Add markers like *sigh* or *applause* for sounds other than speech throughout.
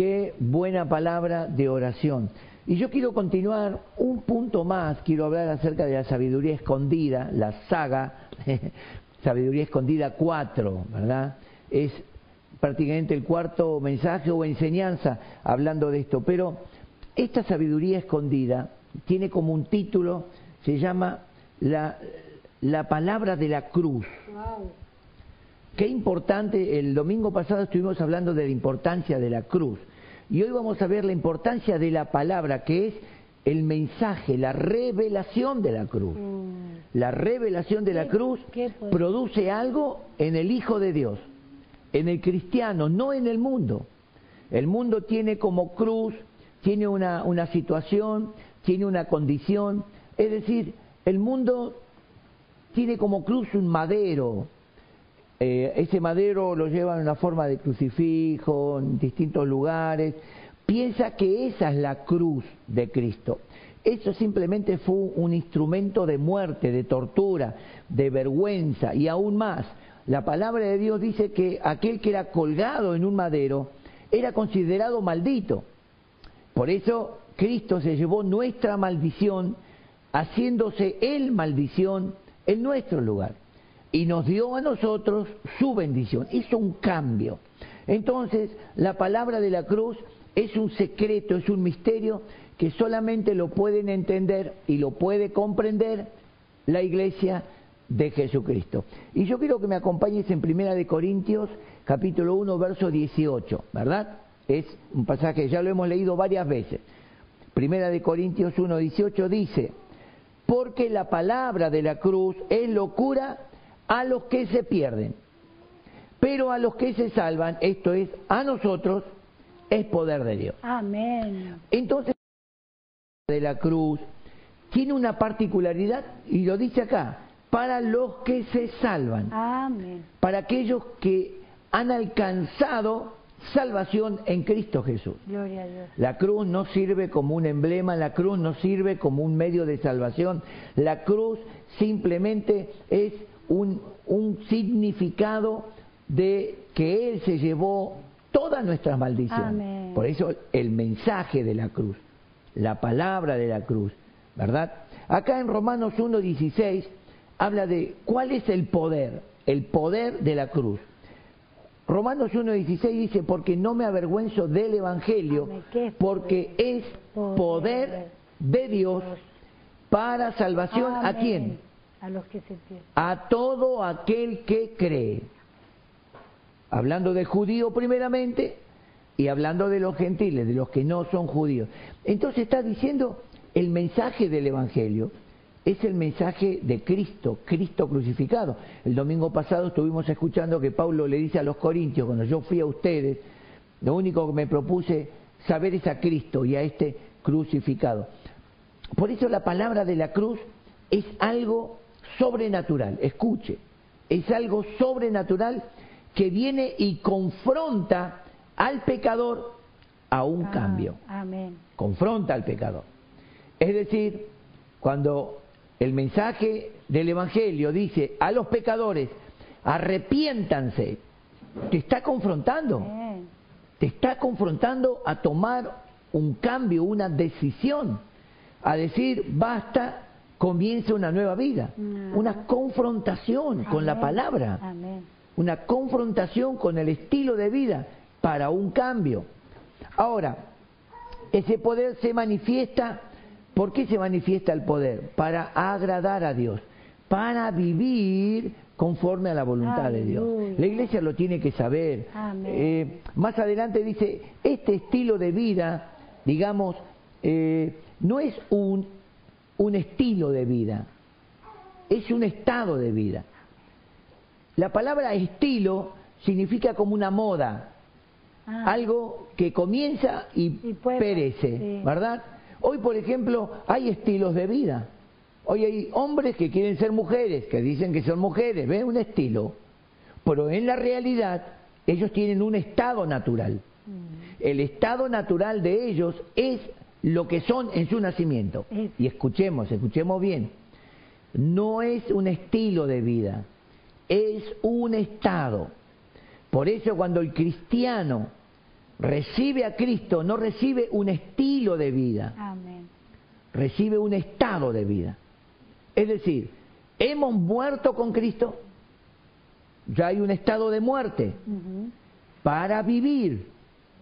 Qué buena palabra de oración. Y yo quiero continuar un punto más, quiero hablar acerca de la sabiduría escondida, la saga, *laughs* sabiduría escondida 4, ¿verdad? Es prácticamente el cuarto mensaje o enseñanza hablando de esto, pero esta sabiduría escondida tiene como un título, se llama la, la palabra de la cruz. Qué importante, el domingo pasado estuvimos hablando de la importancia de la cruz. Y hoy vamos a ver la importancia de la palabra, que es el mensaje, la revelación de la cruz. Mm. La revelación de la cruz produce algo en el Hijo de Dios, en el cristiano, no en el mundo. El mundo tiene como cruz, tiene una, una situación, tiene una condición. Es decir, el mundo tiene como cruz un madero, eh, ese madero lo lleva en una forma de crucifijo, en distintos lugares. Piensa que esa es la cruz de Cristo. Eso simplemente fue un instrumento de muerte, de tortura, de vergüenza y aún más. La palabra de Dios dice que aquel que era colgado en un madero era considerado maldito. Por eso Cristo se llevó nuestra maldición, haciéndose él maldición en nuestro lugar y nos dio a nosotros su bendición. Hizo un cambio. Entonces, la palabra de la cruz es un secreto, es un misterio que solamente lo pueden entender y lo puede comprender la iglesia de Jesucristo. Y yo quiero que me acompañes en Primera de Corintios, capítulo 1, verso 18, ¿verdad? Es un pasaje, ya lo hemos leído varias veces. Primera de Corintios 1, 18 dice, porque la palabra de la cruz es locura a los que se pierden. Pero a los que se salvan, esto es, a nosotros, es poder de Dios. Amén. Entonces, de la cruz tiene una particularidad, y lo dice acá, para los que se salvan. Amén. Para aquellos que han alcanzado salvación en Cristo Jesús. Gloria a Dios. La cruz no sirve como un emblema, la cruz no sirve como un medio de salvación, la cruz simplemente es un, un significado de que Él se llevó todas nuestras maldiciones. Por eso el mensaje de la cruz, la palabra de la cruz, ¿verdad? Acá en Romanos 1.16 habla de cuál es el poder, el poder de la cruz. Romanos 1.16 dice, porque no me avergüenzo del Evangelio, porque es poder de Dios para salvación a quién? A los que se A todo aquel que cree. Hablando de judío primeramente y hablando de los gentiles, de los que no son judíos. Entonces está diciendo el mensaje del Evangelio es el mensaje de Cristo, Cristo crucificado. El domingo pasado estuvimos escuchando que Pablo le dice a los corintios, cuando yo fui a ustedes, lo único que me propuse saber es a Cristo y a este crucificado. Por eso la palabra de la cruz es algo sobrenatural, escuche, es algo sobrenatural que viene y confronta al pecador a un ah, cambio. Amén. Confronta al pecador. Es decir, cuando el mensaje del Evangelio dice a los pecadores, arrepiéntanse, te está confrontando. Te está confrontando a tomar un cambio, una decisión, a decir, basta comienza una nueva vida, una confrontación con la palabra, una confrontación con el estilo de vida para un cambio. Ahora, ese poder se manifiesta, ¿por qué se manifiesta el poder? Para agradar a Dios, para vivir conforme a la voluntad de Dios. La iglesia lo tiene que saber. Eh, más adelante dice, este estilo de vida, digamos, eh, no es un un estilo de vida, es un estado de vida. La palabra estilo significa como una moda, ah. algo que comienza y, perece, ¿verdad? Hoy, por ejemplo, hay estilos de vida. Hoy hay hombres que quieren ser mujeres, que dicen que son mujeres, ¿ven? Un estilo. Pero en la realidad, ellos tienen un estado natural. Mm. El estado natural de ellos es lo que son en su nacimiento. Y escuchemos, escuchemos bien. No es un estilo de vida, es un estado. Por eso cuando el cristiano recibe a Cristo, no recibe un estilo de vida, Amén. recibe un estado de vida. Es decir, hemos muerto con Cristo, ya hay un estado de muerte para vivir,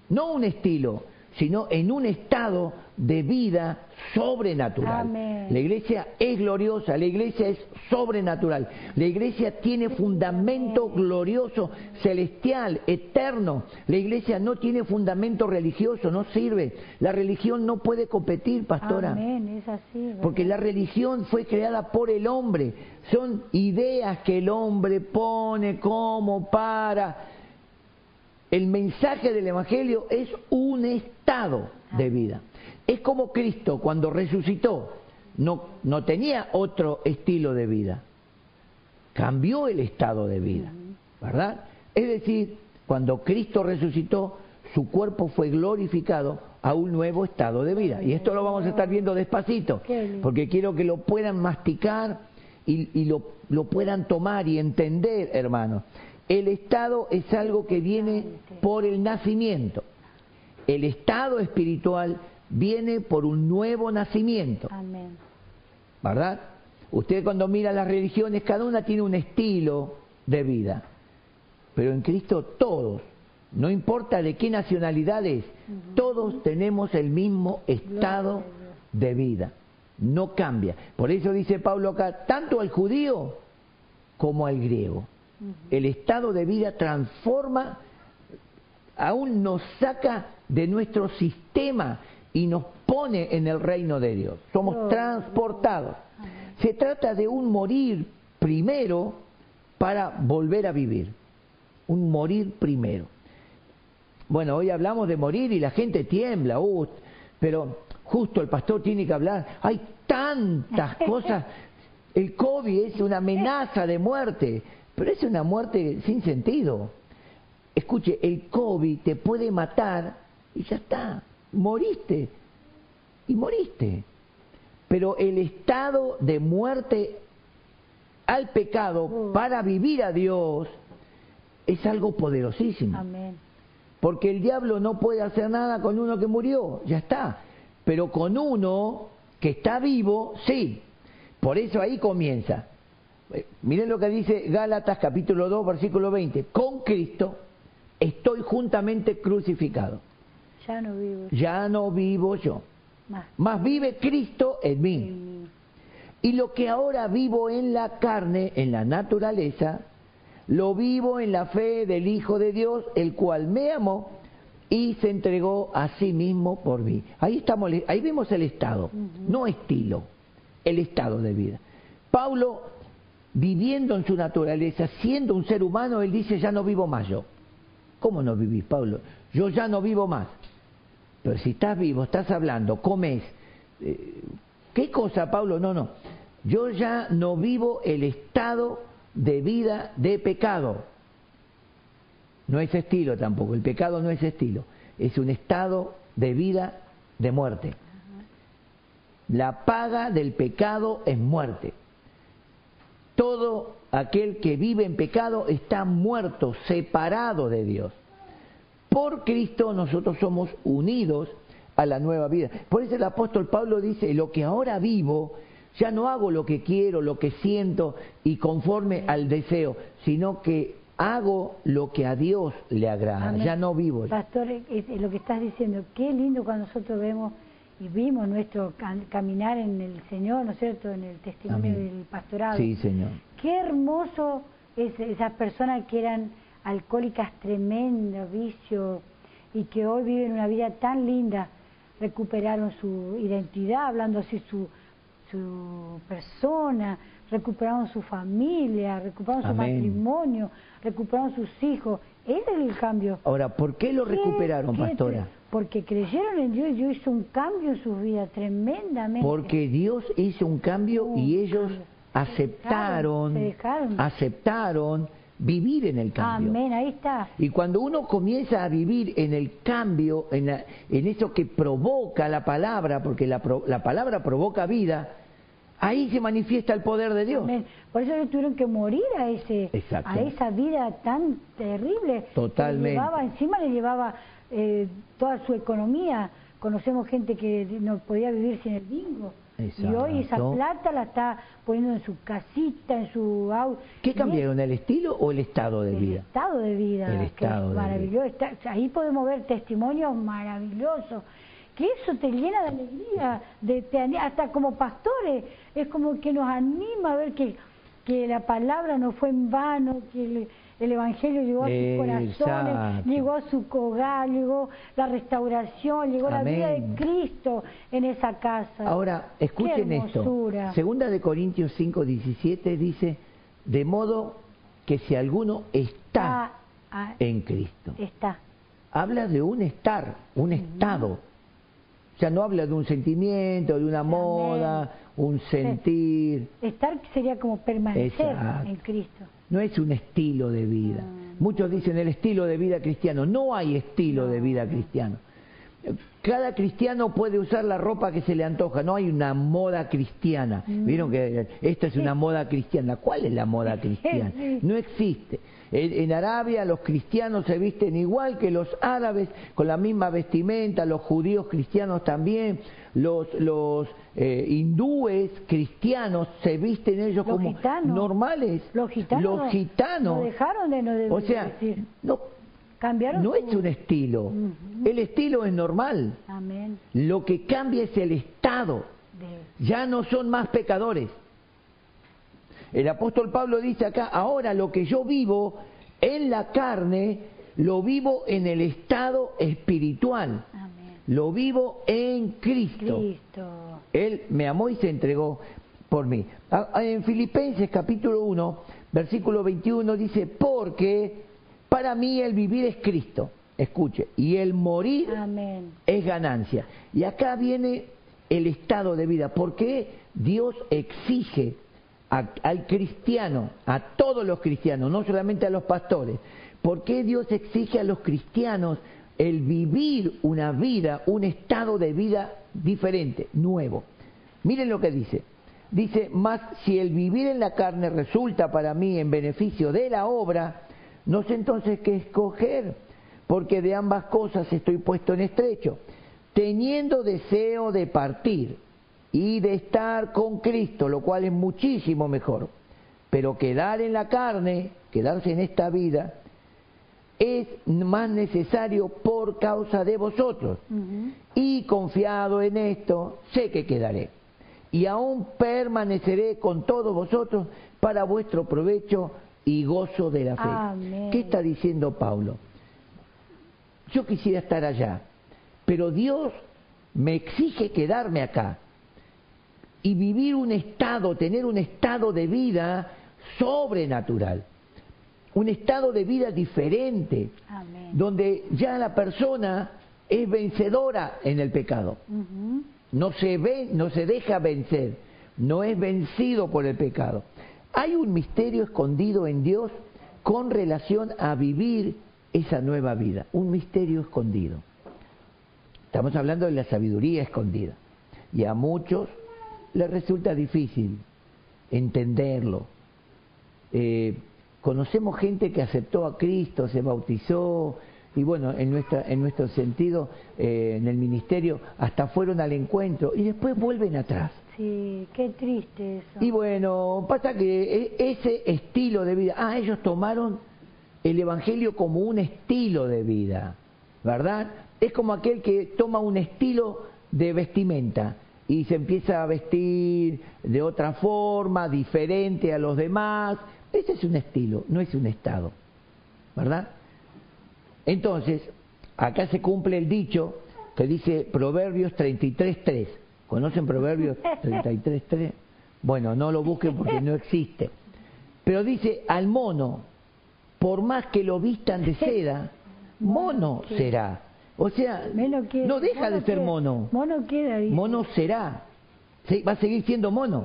no un estilo, sino en un estado de vida sobrenatural. Amén. La iglesia es gloriosa, la iglesia es sobrenatural, la iglesia tiene fundamento glorioso, celestial, eterno. La iglesia no tiene fundamento religioso, no sirve. La religión no puede competir, pastora. Amén, es así. Porque la religión fue creada por el hombre. Son ideas que el hombre pone como para... El mensaje del Evangelio es un estado de vida. Es como Cristo cuando resucitó. No, no tenía otro estilo de vida. Cambió el estado de vida. ¿Verdad? Es decir, cuando Cristo resucitó, su cuerpo fue glorificado a un nuevo estado de vida. Y esto lo vamos a estar viendo despacito, porque quiero que lo puedan masticar y, y lo, lo puedan tomar y entender, hermanos. El estado es algo que viene por el nacimiento. El estado espiritual viene por un nuevo nacimiento. Amén. ¿verdad? Usted cuando mira las religiones, cada una tiene un estilo de vida, pero en Cristo todos, no importa de qué nacionalidad es, todos tenemos el mismo estado de vida, no cambia. Por eso dice Pablo acá, tanto al judío como al griego. El estado de vida transforma, aún nos saca de nuestro sistema y nos pone en el reino de Dios. Somos transportados. Se trata de un morir primero para volver a vivir. Un morir primero. Bueno, hoy hablamos de morir y la gente tiembla, uh, pero justo el pastor tiene que hablar. Hay tantas *laughs* cosas. El COVID es una amenaza de muerte, pero es una muerte sin sentido. Escuche, el COVID te puede matar y ya está, moriste y moriste. Pero el estado de muerte al pecado para vivir a Dios es algo poderosísimo. Amén. Porque el diablo no puede hacer nada con uno que murió, ya está. Pero con uno que está vivo, sí. Por eso ahí comienza. Eh, Miren lo que dice Gálatas capítulo 2, versículo 20. Con Cristo estoy juntamente crucificado. Ya no vivo Ya no vivo yo, más. mas vive Cristo en mí. Y lo que ahora vivo en la carne, en la naturaleza, lo vivo en la fe del Hijo de Dios, el cual me amó y se entregó a sí mismo por mí. Ahí estamos, ahí vemos el estado, no estilo, el estado de vida. Pablo, viviendo en su naturaleza, siendo un ser humano, él dice, ya no vivo más yo. ¿Cómo no vivís, Pablo? Yo ya no vivo más. Pero si estás vivo, estás hablando, comes, eh, ¿qué cosa, Pablo? No, no. Yo ya no vivo el estado de vida de pecado. No es estilo tampoco, el pecado no es estilo, es un estado de vida de muerte. La paga del pecado es muerte. Todo aquel que vive en pecado está muerto, separado de Dios. Por Cristo nosotros somos unidos a la nueva vida. Por eso el apóstol Pablo dice, lo que ahora vivo, ya no hago lo que quiero, lo que siento y conforme al deseo, sino que hago lo que a Dios le agrada. Amén. Ya no vivo. Pastor, lo que estás diciendo, qué lindo cuando nosotros vemos y vimos nuestro cam- caminar en el Señor, ¿no es cierto?, en el testimonio Amén. del pastorado. Sí, Señor. Qué hermoso es esas personas que eran alcohólicas tremendos, vicios, y que hoy viven una vida tan linda, recuperaron su identidad, hablando así su, su persona, recuperaron su familia, recuperaron su matrimonio, recuperaron sus hijos. Ese es el cambio. Ahora, ¿por qué lo ¿Qué- recuperaron, qué pastora? Porque creyeron en Dios y Dios hizo un cambio en sus vidas tremendamente. Porque Dios hizo un cambio Un y ellos cambio. aceptaron, Se dejaron. aceptaron vivir en el cambio. Amén, ahí está. Y cuando uno comienza a vivir en el cambio, en, la- en eso que provoca la palabra, porque la, la palabra provoca vida, ahí se manifiesta el poder de Dios. Amén. Por eso ellos tuvieron que morir a ese Exacto. a esa vida tan terrible. Totalmente. Le llevaba, encima le llevaba eh, toda su economía. Conocemos gente que no podía vivir sin el bingo. Y hoy esa plata la está poniendo en su casita, en su auto. ¿Qué cambiaron, el estilo o el estado de vida? El estado de vida. El estado maravilloso. ahí podemos ver testimonios maravillosos. Que eso te llena de alegría, de, hasta como pastores. Es como que nos anima a ver que, que la palabra no fue en vano, que el Evangelio llegó a sus corazones, llegó a su hogar, llegó la restauración, llegó la vida de Cristo en esa casa. Ahora, escuchen esto. Segunda de Corintios 5, 17 dice, de modo que si alguno está ah, ah, en Cristo. Está. Habla de un estar, un estado. O sea, no habla de un sentimiento, de una moda, un sentir. Estar sería como permanecer en Cristo no es un estilo de vida. Ah. Muchos dicen el estilo de vida cristiano. No hay estilo de vida cristiano. Cada cristiano puede usar la ropa que se le antoja, no hay una moda cristiana. Mm. Vieron que esta es una moda cristiana. ¿Cuál es la moda *laughs* cristiana? No existe. En, Arabia los cristianos se visten igual que los árabes, con la misma vestimenta, los judíos cristianos también, los, los eh, hindúes cristianos se visten ellos como normales. Los gitanos. Los gitanos. dejaron de no O sea, no Cambiaron no es un estilo. El estilo es normal. Lo que cambia es el estado. Ya no son más pecadores. El apóstol Pablo dice acá, ahora lo que yo vivo en la carne, lo vivo en el estado espiritual. Lo vivo en Cristo. Él me amó y se entregó por mí. En Filipenses capítulo 1, versículo 21 dice, porque para mí el vivir es Cristo, escuche, y el morir es ganancia. Y acá viene el estado de vida, porque Dios exige al cristiano, a todos los cristianos, no solamente a los pastores, ¿por qué Dios exige a los cristianos el vivir una vida, un estado de vida diferente, nuevo? Miren lo que dice. Dice, más si el vivir en la carne resulta para mí en beneficio de la obra, no sé entonces qué escoger, porque de ambas cosas estoy puesto en estrecho, teniendo deseo de partir y de estar con Cristo, lo cual es muchísimo mejor. Pero quedar en la carne, quedarse en esta vida, es más necesario por causa de vosotros. Y confiado en esto, sé que quedaré. Y aún permaneceré con todos vosotros para vuestro provecho y gozo de la fe. ¿Qué está diciendo Pablo? Yo quisiera estar allá, pero Dios me exige quedarme acá y vivir un estado, tener un estado de vida sobrenatural, un estado de vida diferente, donde ya la persona es vencedora en el pecado. No se ve, no se deja vencer, no es vencido por el pecado. Hay un misterio escondido en Dios con relación a vivir esa nueva vida, un misterio escondido. Estamos hablando de la sabiduría escondida. Y a muchos les resulta difícil entenderlo. Eh, conocemos gente que aceptó a Cristo, se bautizó, y bueno, en, nuestra, en nuestro sentido, eh, en el ministerio, hasta fueron al encuentro y después vuelven atrás. Sí, qué triste eso. Y bueno, pasa que e, ese estilo de vida, ah, ellos tomaron el Evangelio como un estilo de vida, ¿verdad? Es como aquel que toma un estilo de vestimenta y se empieza a vestir de otra forma, diferente a los demás. Ese es un estilo, no es un estado, ¿verdad? Entonces, acá se cumple el dicho que dice Proverbios 33.3 ¿Conocen Proverbios *laughs* 33.3? Bueno, no lo busquen porque no existe. Pero dice, al mono, por más que lo vistan de seda, mono será. O sea, no deja de ser mono. Mono queda. Mono será. Va a seguir siendo mono.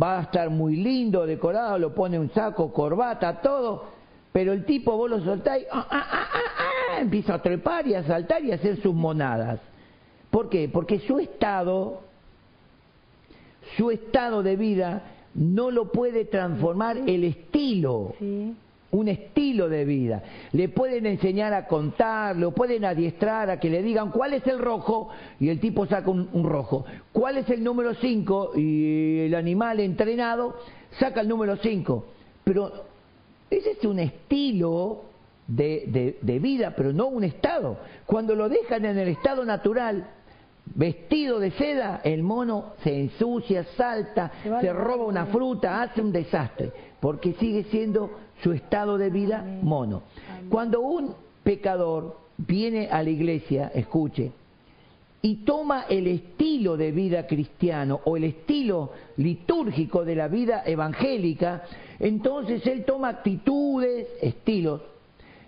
Va a estar muy lindo, decorado, lo pone un saco, corbata, todo. Pero el tipo vos lo soltáis, ah, ah, ah, empieza a trepar y a saltar y a hacer sus monadas. ¿Por qué? Porque su estado, su estado de vida no lo puede transformar el estilo. Un estilo de vida. Le pueden enseñar a contar, lo pueden adiestrar a que le digan cuál es el rojo y el tipo saca un, rojo. ¿Cuál es el número 5? Y el animal entrenado saca el número 5. Pero ese es un estilo de, de, vida, pero no un estado. Cuando lo dejan en el estado natural, vestido de seda, el mono se ensucia, salta, se roba una fruta, hace un desastre, porque sigue siendo su estado de vida mono. Cuando un pecador viene a la iglesia, escuche, y toma el estilo de vida cristiano o el estilo litúrgico de la vida evangélica, entonces él toma actitudes, estilos,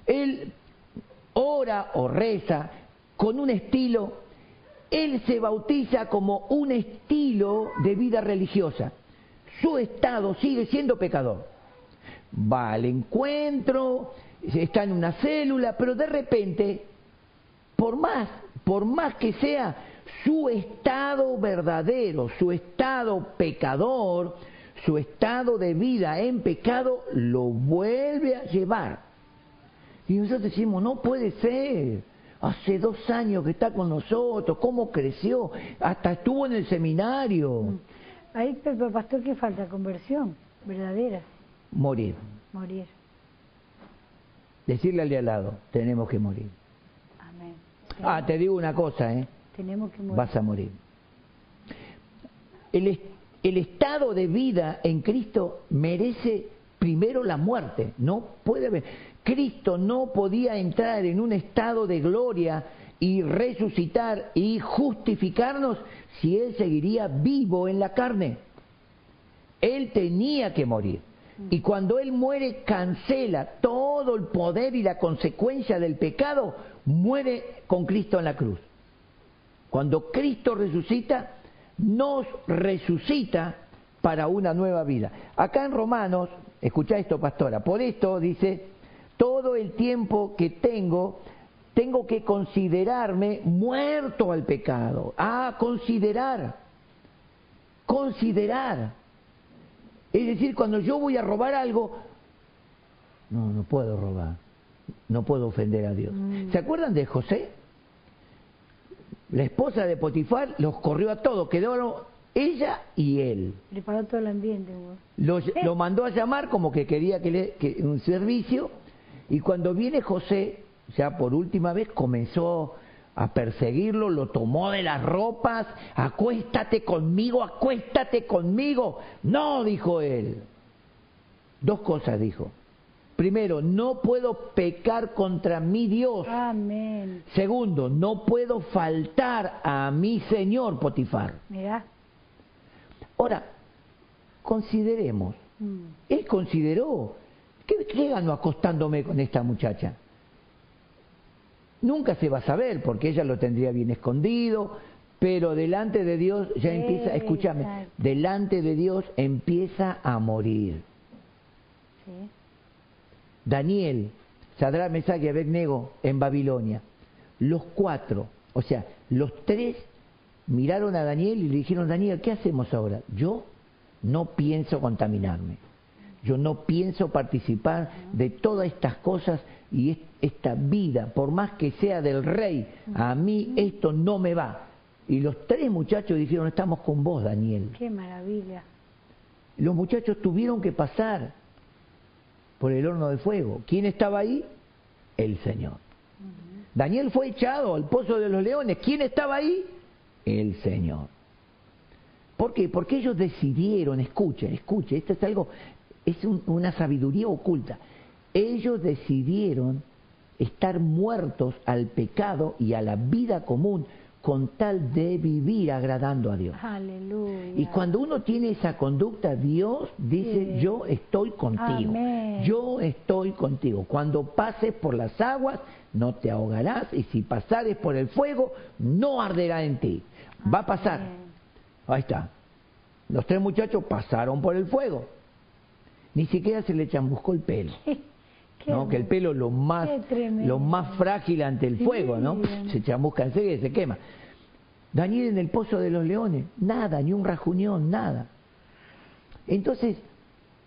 él ora o reza con un estilo, él se bautiza como un estilo de vida religiosa. Su estado sigue siendo pecador. Va al encuentro, está en una célula, pero de repente, por más, por más que sea su estado verdadero, su estado pecador, su estado de vida en pecado, lo vuelve a llevar y nosotros decimos, no puede ser. Hace dos años que está con nosotros, cómo creció, hasta estuvo en el seminario. Mm. Ahí, pero pastor, ¿qué falta? Conversión verdadera. Morir. Morir. Decirle al de al lado, tenemos que morir. Amén. Ah, te digo una cosa, ¿eh? Tenemos que morir. Vas a morir. El, el estado de vida en Cristo merece primero la muerte. No puede haber. Cristo no podía entrar en un estado de gloria y resucitar y justificarnos si Él seguiría vivo en la carne. Él tenía que morir. Y cuando Él muere, cancela todo el poder y la consecuencia del pecado, muere con Cristo en la cruz. Cuando Cristo resucita, nos resucita para una nueva vida. Acá en Romanos, escucha esto, pastora, por esto dice, todo el tiempo que tengo, tengo que considerarme muerto al pecado. Ah, considerar. Considerar. Es decir, cuando yo voy a robar algo, no, no puedo robar. No puedo ofender a Dios. Mm. ¿Se acuerdan de José? La esposa de Potifar los corrió a todos, quedó ella y él. Preparó todo el ambiente. Lo, lo mandó a llamar como que quería que, le, que un servicio y cuando viene José, ya por última vez, comenzó a perseguirlo, lo tomó de las ropas, acuéstate conmigo, acuéstate conmigo. No, dijo él. Dos cosas dijo. Primero, no puedo pecar contra mi Dios. Amén. Segundo, no puedo faltar a mi Señor Potifar. Mira. Ahora, consideremos. Mm. Él consideró ¿Qué, ganó acostándome con esta muchacha? Nunca se va a saber porque ella lo tendría bien escondido, pero delante de Dios ya empieza, escúchame, delante de Dios empieza a morir. Daniel, Sadra, Mesach y Abednego en Babilonia, los cuatro, o sea, los tres miraron a Daniel y le dijeron, Daniel, ¿qué hacemos ahora? Yo no pienso contaminarme. Yo no pienso participar de todas estas cosas y esta vida, por más que sea del rey, a mí esto no me va. Y los tres muchachos dijeron, estamos con vos, Daniel. Qué maravilla. Los muchachos tuvieron que pasar por el horno de fuego. ¿Quién estaba ahí? El Señor. Daniel fue echado al pozo de los leones. ¿Quién estaba ahí? El Señor. ¿Por qué? Porque ellos decidieron, escuchen, escuchen, esto es algo es una sabiduría oculta. Ellos decidieron estar muertos al pecado y a la vida común con tal de vivir agradando a Dios. Aleluya. Y cuando uno tiene esa conducta, Dios dice, yo estoy contigo. Yo estoy contigo. Cuando pases por las aguas, no te ahogarás, y si pasares por el fuego, no arderá en ti. Va a pasar. Ahí está. Los tres muchachos pasaron por el fuego ni siquiera se le chamuscó el pelo. *laughs* ¿no? Que el pelo lo más, lo más frágil ante el fuego, ¿no? Se chamusca enseguida y se quema. Daniel en el pozo de los leones, nada, ni un rajuñón, nada. Entonces,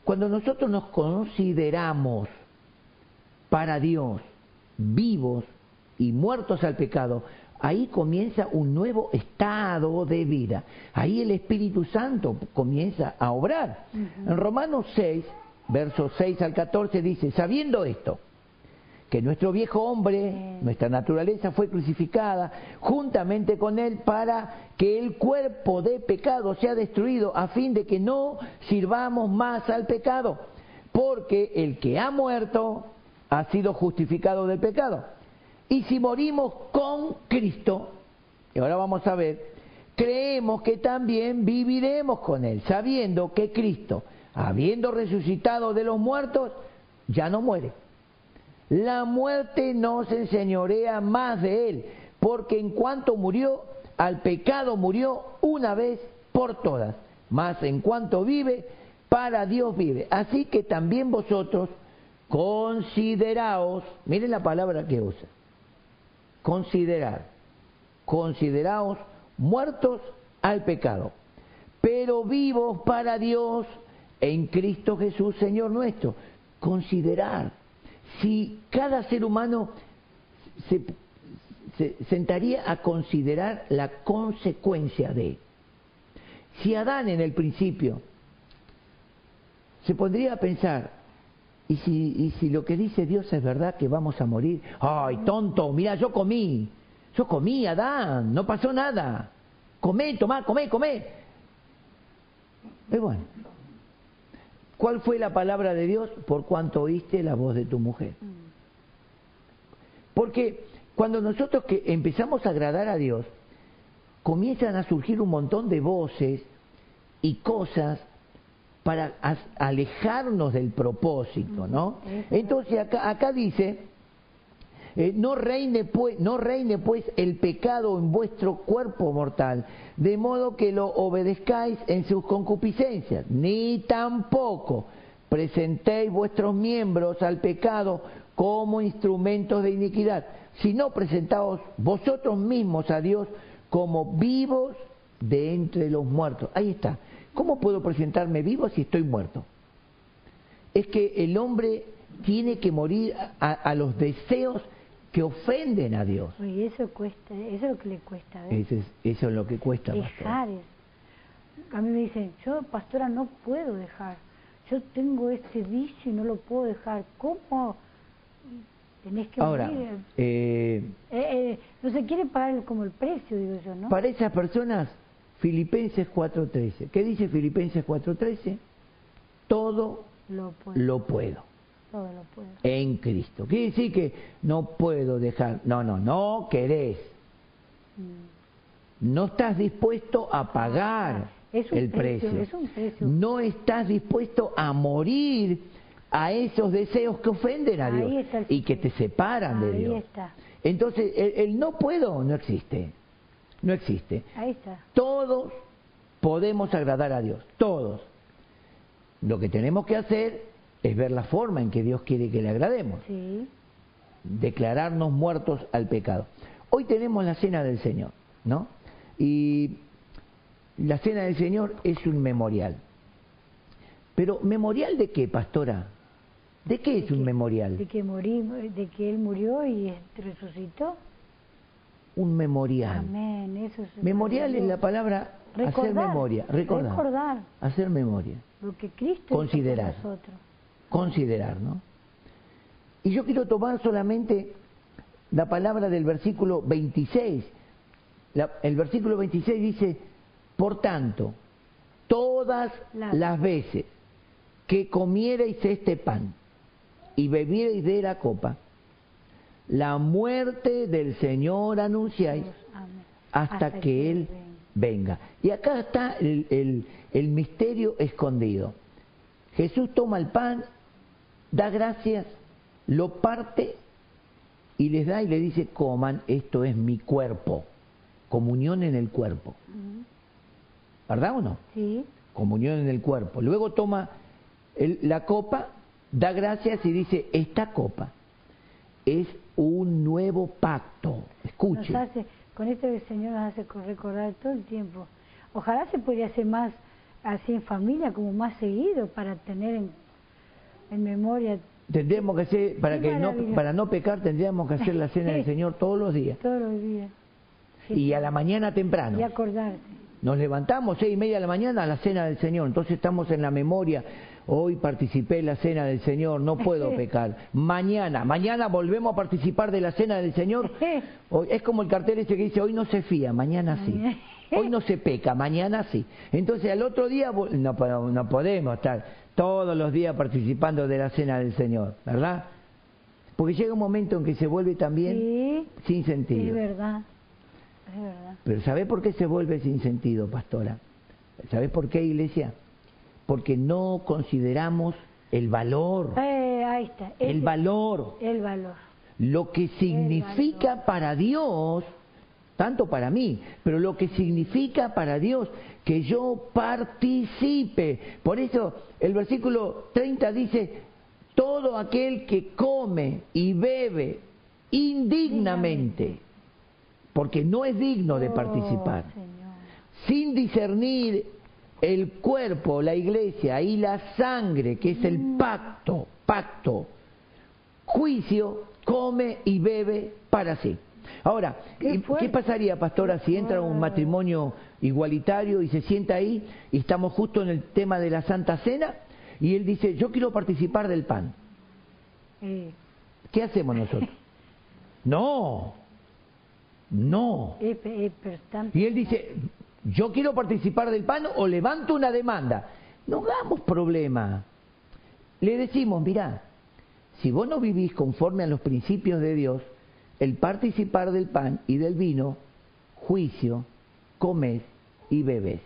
cuando nosotros nos consideramos para Dios, vivos y muertos al pecado, ahí comienza un nuevo estado de vida. Ahí el Espíritu Santo comienza a obrar. En Romanos 6, versos 6 al 14 dice, sabiendo esto, que nuestro viejo hombre, nuestra naturaleza fue crucificada juntamente con él para que el cuerpo de pecado sea destruido a fin de que no sirvamos más al pecado, porque el que ha muerto ha sido justificado del pecado. Y si morimos con Cristo, y ahora vamos a ver, creemos que también viviremos con Él, sabiendo que Cristo, habiendo resucitado de los muertos, ya no muere. La muerte no se enseñorea más de Él, porque en cuanto murió, al pecado murió una vez por todas, mas en cuanto vive, para Dios vive. Así que también vosotros consideraos, miren la palabra que usa, considerar, consideraos muertos al pecado, pero vivos para Dios en Cristo Jesús, Señor nuestro. Considerar. Si cada ser humano se, se sentaría a considerar la consecuencia de, si Adán en el principio se pondría a pensar, ¿Y si, y si lo que dice Dios es verdad que vamos a morir, ay, tonto, mira, yo comí, yo comí, Adán, no pasó nada. Comé, tomá, comé, comé. Pero bueno, ¿cuál fue la palabra de Dios? Por cuanto oíste la voz de tu mujer. Porque cuando nosotros que empezamos a agradar a Dios, comienzan a surgir un montón de voces y cosas para alejarnos del propósito, ¿no? Entonces acá, acá dice, eh, no, reine pues, no reine pues el pecado en vuestro cuerpo mortal, de modo que lo obedezcáis en sus concupiscencias, ni tampoco presentéis vuestros miembros al pecado como instrumentos de iniquidad, sino presentaos vosotros mismos a Dios como vivos de entre los muertos. Ahí está. ¿Cómo puedo presentarme vivo si estoy muerto? Es que el hombre tiene que morir a, los deseos que ofenden a Dios. Y eso cuesta, eso es lo que le cuesta. Eso es, eso es lo que cuesta. Dejar. A mí me dicen, yo pastora no puedo dejar. Yo tengo este vicio y no lo puedo dejar. ¿Cómo? Tenés que Ahora, morir. Eh, eh, eh, no se quiere pagar como el precio, digo yo, ¿no? Para esas personas Filipenses 4.13. ¿Qué dice Filipenses 4.13? Todo lo puedo. Todo lo puedo. En Cristo. Quiere decir que no puedo dejar. No, no, no querés. Mm. No estás dispuesto a pagar el precio. No estás dispuesto a morir a esos deseos que ofenden a Dios y que te separan de Dios. Entonces, el no puedo no existe. No existe. Ahí está. Todos podemos agradar a Dios, todos. Lo que tenemos que hacer es ver la forma en que Dios quiere que le agrademos. Sí. Declararnos muertos al pecado. Hoy tenemos la cena del Señor, ¿no? Y la cena del Señor es un memorial. Pero ¿memorial de qué, pastora? ¿De qué es un memorial? De que, morimos, de que Él murió y resucitó un memorial. Amén, eso es memorial es la palabra hacer memoria, recordar, hacer memoria. Lo que Cristo considerar, nosotros. considerar, ¿no? Y yo quiero tomar solamente la palabra del versículo 26. el versículo 26 dice, por tanto, todas las veces que comierais este pan y bebierais de la copa, la muerte del Señor anunciáis hasta, que, Él venga. Y acá está el, el, misterio escondido. Jesús toma el pan, da gracias, lo parte y les da y le dice, coman, esto es mi cuerpo. Comunión en el cuerpo. ¿Verdad o no? Sí. Comunión en el cuerpo. Luego toma la copa, da gracias y dice, esta copa es un nuevo pacto. Escuche. con esto el Señor nos hace recordar todo el tiempo. Ojalá se pudiera hacer más así en familia, como más seguido, para tener en, memoria Tendríamos que hacer, para, que no, para no pecar, tendríamos que hacer la *laughs* cena del Señor todos los días. Todos los días. Sí, Y a la mañana temprano. Y acordarse. Nos levantamos seis y media de la mañana a la cena del Señor. Entonces estamos en la memoria. Hoy participé en la cena del Señor, no puedo *laughs* pecar. Mañana, mañana volvemos a participar de la cena del Señor. *laughs* Hoy, es como el cartel ese que dice, hoy no se fía, mañana sí. *laughs* Hoy no se peca, mañana sí. Entonces al otro día no, po- no podemos estar todos los días participando de la cena del Señor, ¿verdad? Porque llega un momento en que se vuelve también Sí, sin es sentido. verdad. Es verdad. Pero ¿sabe por qué se vuelve sin sentido, pastora? ¿Sabe por qué, iglesia? Porque no consideramos el valor, Eh, ahí está. el valor, El valor. lo que significa para Dios, tanto para mí, pero lo que significa para Dios que yo participe. Por eso el versículo 30 dice, todo aquel que come y bebe indignamente, porque no es digno de Oh, participar sin discernir el cuerpo, la iglesia y la sangre, que es el pacto, pacto, juicio, come y bebe para sí. Ahora, Qué ¿y fuerte. ¿qué pasaría, pastora, si entra un matrimonio igualitario y se sienta ahí y estamos justo en el tema de la Santa Cena y él dice, yo quiero participar del pan? ¿Qué hacemos nosotros? *laughs* No, no. Y él dice, yo quiero participar del pan o levanto una demanda. No hagamos problema. Le decimos, mirá, si vos no vivís conforme a los principios de Dios, el participar del pan y del vino, juicio, comes y bebes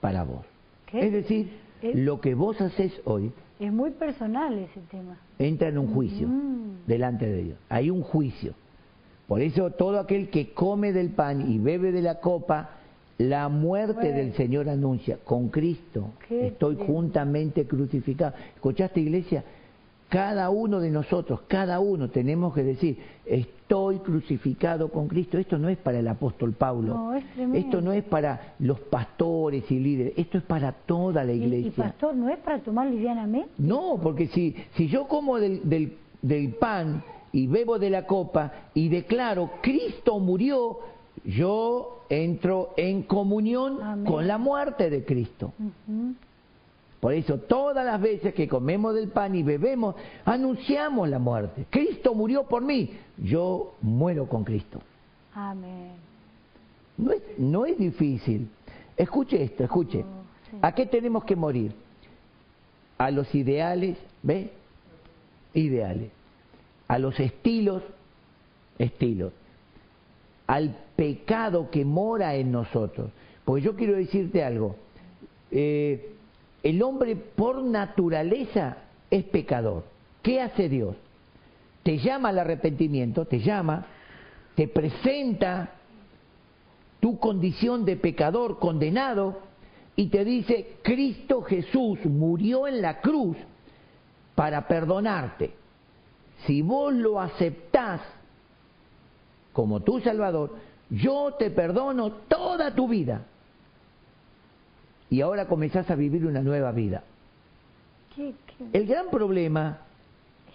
para vos. ¿Qué? Es decir, Es- lo que vos haces hoy Es muy personal ese tema. entra en un juicio Mm. delante de Dios. Hay un juicio. Por eso todo aquel que come del pan y bebe de la copa, la muerte Bueno. del Señor anuncia. Con Cristo Qué estoy juntamente crucificado. ¿Escuchaste, iglesia? Cada uno de nosotros, cada uno tenemos que decir, estoy crucificado con Cristo. Esto no es para el apóstol Pablo. No, es tremendo. esto no es para los pastores y líderes. Esto es para toda la Y, y, iglesia. pastor, ¿no es para tomar livianamente? No, porque si, si yo como del, del, del pan y bebo de la copa y declaro Cristo murió, yo entro en comunión Amén. con la muerte de Cristo. Por eso todas las veces que comemos del pan y bebemos, anunciamos la muerte. Cristo murió por mí, yo muero con Cristo. Amén. No es, no es difícil. Escuche esto, escuche. Oh, sí. ¿A qué tenemos que morir? A los ideales, ¿ve? Ideales. A los estilos, estilos. Al pecado que mora en nosotros. Porque yo quiero decirte algo. Eh, el hombre por naturaleza es pecador. ¿Qué hace Dios? Te llama al arrepentimiento, te llama, te presenta tu condición de pecador condenado y te dice, Cristo Jesús murió en la cruz para perdonarte. Si vos lo aceptás como tu Salvador, yo te perdono toda tu vida. Y ahora comenzás a vivir una nueva vida. ¿Qué, qué? El gran problema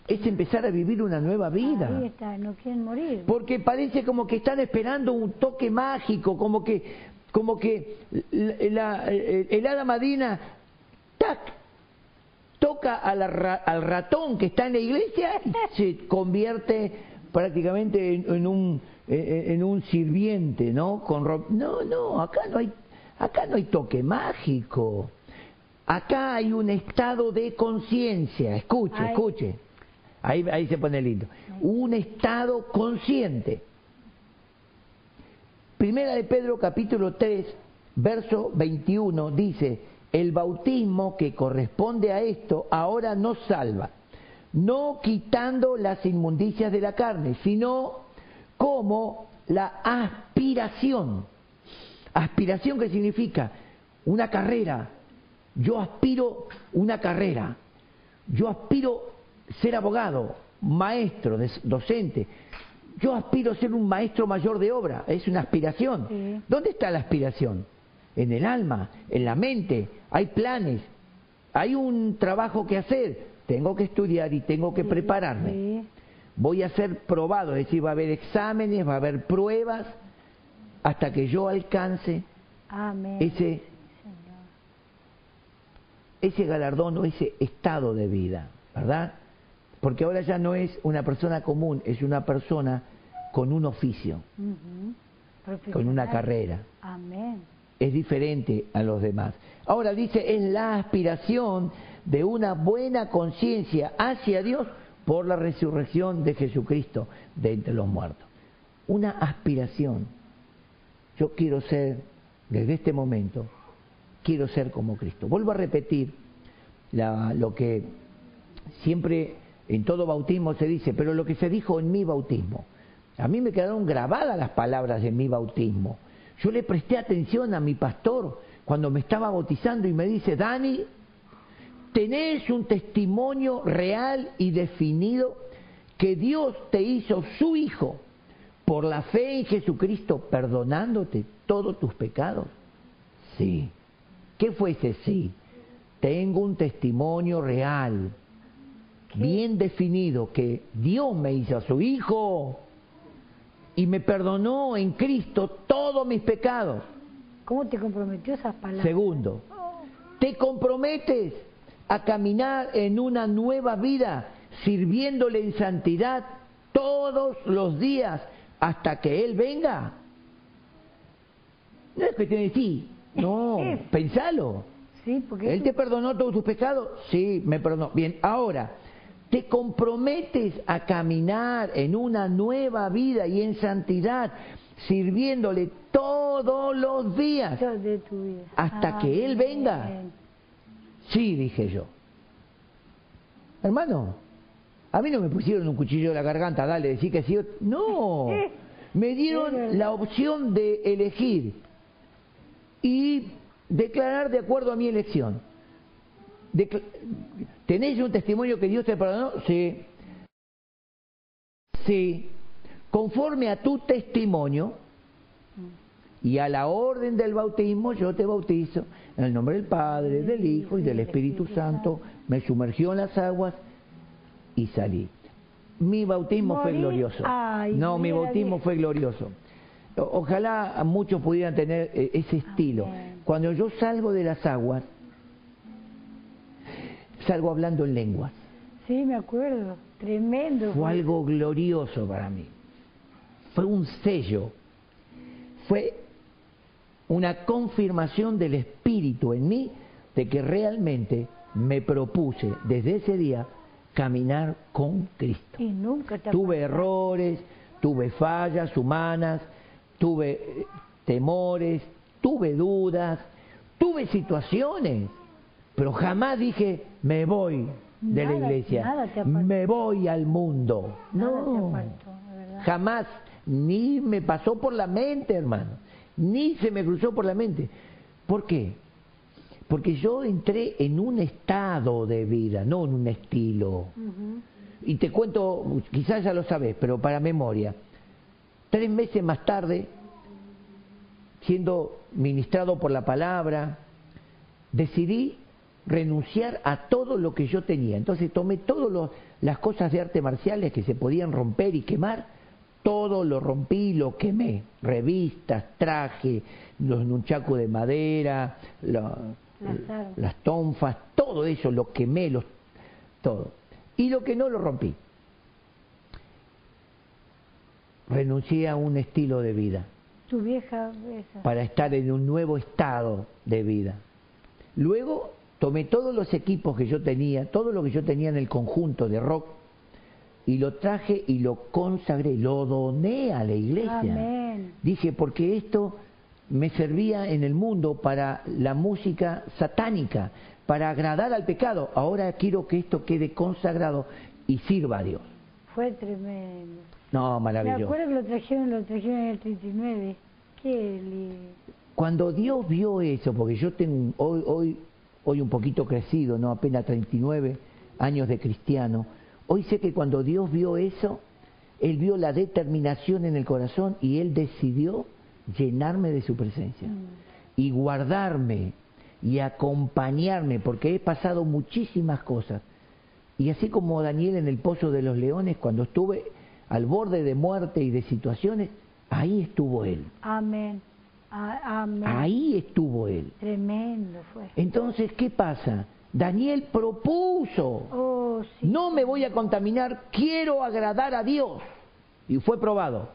es empezar a vivir una nueva vida. Ahí está, no quieren morir. Porque parece como que están esperando un toque mágico, como que, como que la, la- el hada madrina, tac, toca a la ra- al ratón que está en la iglesia y se convierte prácticamente en, en un en, un sirviente, ¿no? Con no, no, acá no hay acá no hay toque mágico. Acá hay un estado de conciencia, escuche, Ay. escuche. Ahí, ahí se pone lindo. Un estado consciente. Primera de Pedro capítulo 3, verso 21 dice, el bautismo que corresponde a esto ahora nos salva, no quitando las inmundicias de la carne, sino como la aspiración. Aspiración que significa una carrera. Yo aspiro una carrera. Yo aspiro ser abogado, maestro, docente. Yo aspiro ser un maestro mayor de obra. Es una aspiración. Sí. ¿Dónde está la aspiración? En el alma, en la mente. Hay planes. Hay un trabajo que hacer. Tengo que estudiar y tengo que prepararme. Voy a ser probado, es decir, va a haber exámenes, va a haber pruebas, hasta que yo alcance Amén. ese, ese galardón o ese estado de vida, ¿verdad? Porque ahora ya no es una persona común, es una persona con un oficio, con una carrera. Amén. es diferente a los demás. Ahora dice, es la aspiración de una buena conciencia hacia Dios por la resurrección de Jesucristo de entre los muertos. Una aspiración. Yo quiero ser, desde este momento, quiero ser como Cristo. Vuelvo a repetir la- lo que siempre en todo bautismo se dice, pero lo que se dijo en mi bautismo. A mí me quedaron grabadas las palabras de mi bautismo. Yo le presté atención a mi pastor cuando me estaba bautizando y me dice, Dani, tenés un testimonio real y definido que Dios te hizo su hijo por la fe en Jesucristo, perdonándote todos tus pecados. Sí. ¿Qué fue ese sí? Tengo un testimonio real, bien definido, que Dios me hizo su hijo y me perdonó en Cristo todos mis pecados. ¿Cómo te comprometió esas palabras? Segundo, te comprometes a caminar en una nueva vida, sirviéndole en santidad todos los días hasta que Él venga. No es cuestión de sí, no, *laughs* pensalo. Sí, porque ¿Él te perdonó todos tus pecados? Sí, me perdonó. Bien, ahora, te comprometes a caminar en una nueva vida y en santidad, sirviéndole todos los días. es de tu vida. Hasta que Él venga. Sí, dije yo. Hermano, a mí no me pusieron un cuchillo en la garganta, dale, decir que sí. No, *laughs* me dieron la opción de elegir y declarar de acuerdo a mi elección. ¿Tenés un testimonio que Dios te perdonó? Sí. Sí. Conforme a tu testimonio y a la orden del bautismo, yo te bautizo en el nombre del Padre, del Hijo y del Espíritu Santo. Me sumergió en las aguas y salí. Mi bautismo fue glorioso. Ay, No, mi bautismo bien. fue glorioso. Ojalá muchos pudieran tener eh, ese estilo. Amén. Cuando yo salgo de las aguas, salgo hablando en lenguas. Sí, me acuerdo. Tremendo. Fue algo glorioso para mí. Fue un sello. Fue una confirmación del Espíritu en mí de que realmente me propuse desde ese día caminar con Cristo. Y nunca te Tuve errores, tuve fallas humanas, tuve eh, temores, tuve dudas, tuve situaciones, pero jamás dije, me voy de la iglesia, me voy al mundo. Nada No, apartó, jamás, ni me pasó por la mente, hermano, ni se me cruzó por la mente. ¿Por qué? Porque yo entré en un estado de vida, no en un estilo. Y te cuento, quizás ya lo sabes, pero para memoria. Tres meses más tarde, siendo ministrado por la palabra, decidí renunciar a todo lo que yo tenía. Entonces tomé todas las cosas de arte marciales que se podían romper y quemar, todo lo rompí y lo quemé. Revistas, traje, los nunchacos de madera, la- Las tonfas, todo eso lo quemé, los, todo. Y lo que no lo rompí. Renuncié a un estilo de vida Tu vieja esa. para estar en un nuevo estado de vida. Luego tomé todos los equipos que yo tenía, todo lo que yo tenía en el conjunto de rock, y lo traje y lo consagré, lo doné a la iglesia. Amén. Dije, porque esto me servía en el mundo para la música satánica, para agradar al pecado. Ahora quiero que esto quede consagrado y sirva a Dios. Fue tremendo. No, Me maravilloso. acuerdo que lo trajeron, lo trajeron en el 39. Qué lindo. Cuando Dios vio eso, porque yo tengo hoy, hoy, hoy un poquito crecido, no apenas 39 años de cristiano, hoy sé que cuando Dios vio eso, Él vio la determinación en el corazón y Él decidió llenarme de su presencia y guardarme y acompañarme, porque he pasado muchísimas cosas, Y así como Daniel en el pozo de los leones, cuando estuve al borde de muerte y de situaciones, ahí estuvo él. Amén. A- Amén. Ahí estuvo él. Tremendo fue. Entonces, ¿qué pasa? Daniel propuso, Oh, sí. no me voy a contaminar, quiero agradar a Dios. Y fue probado.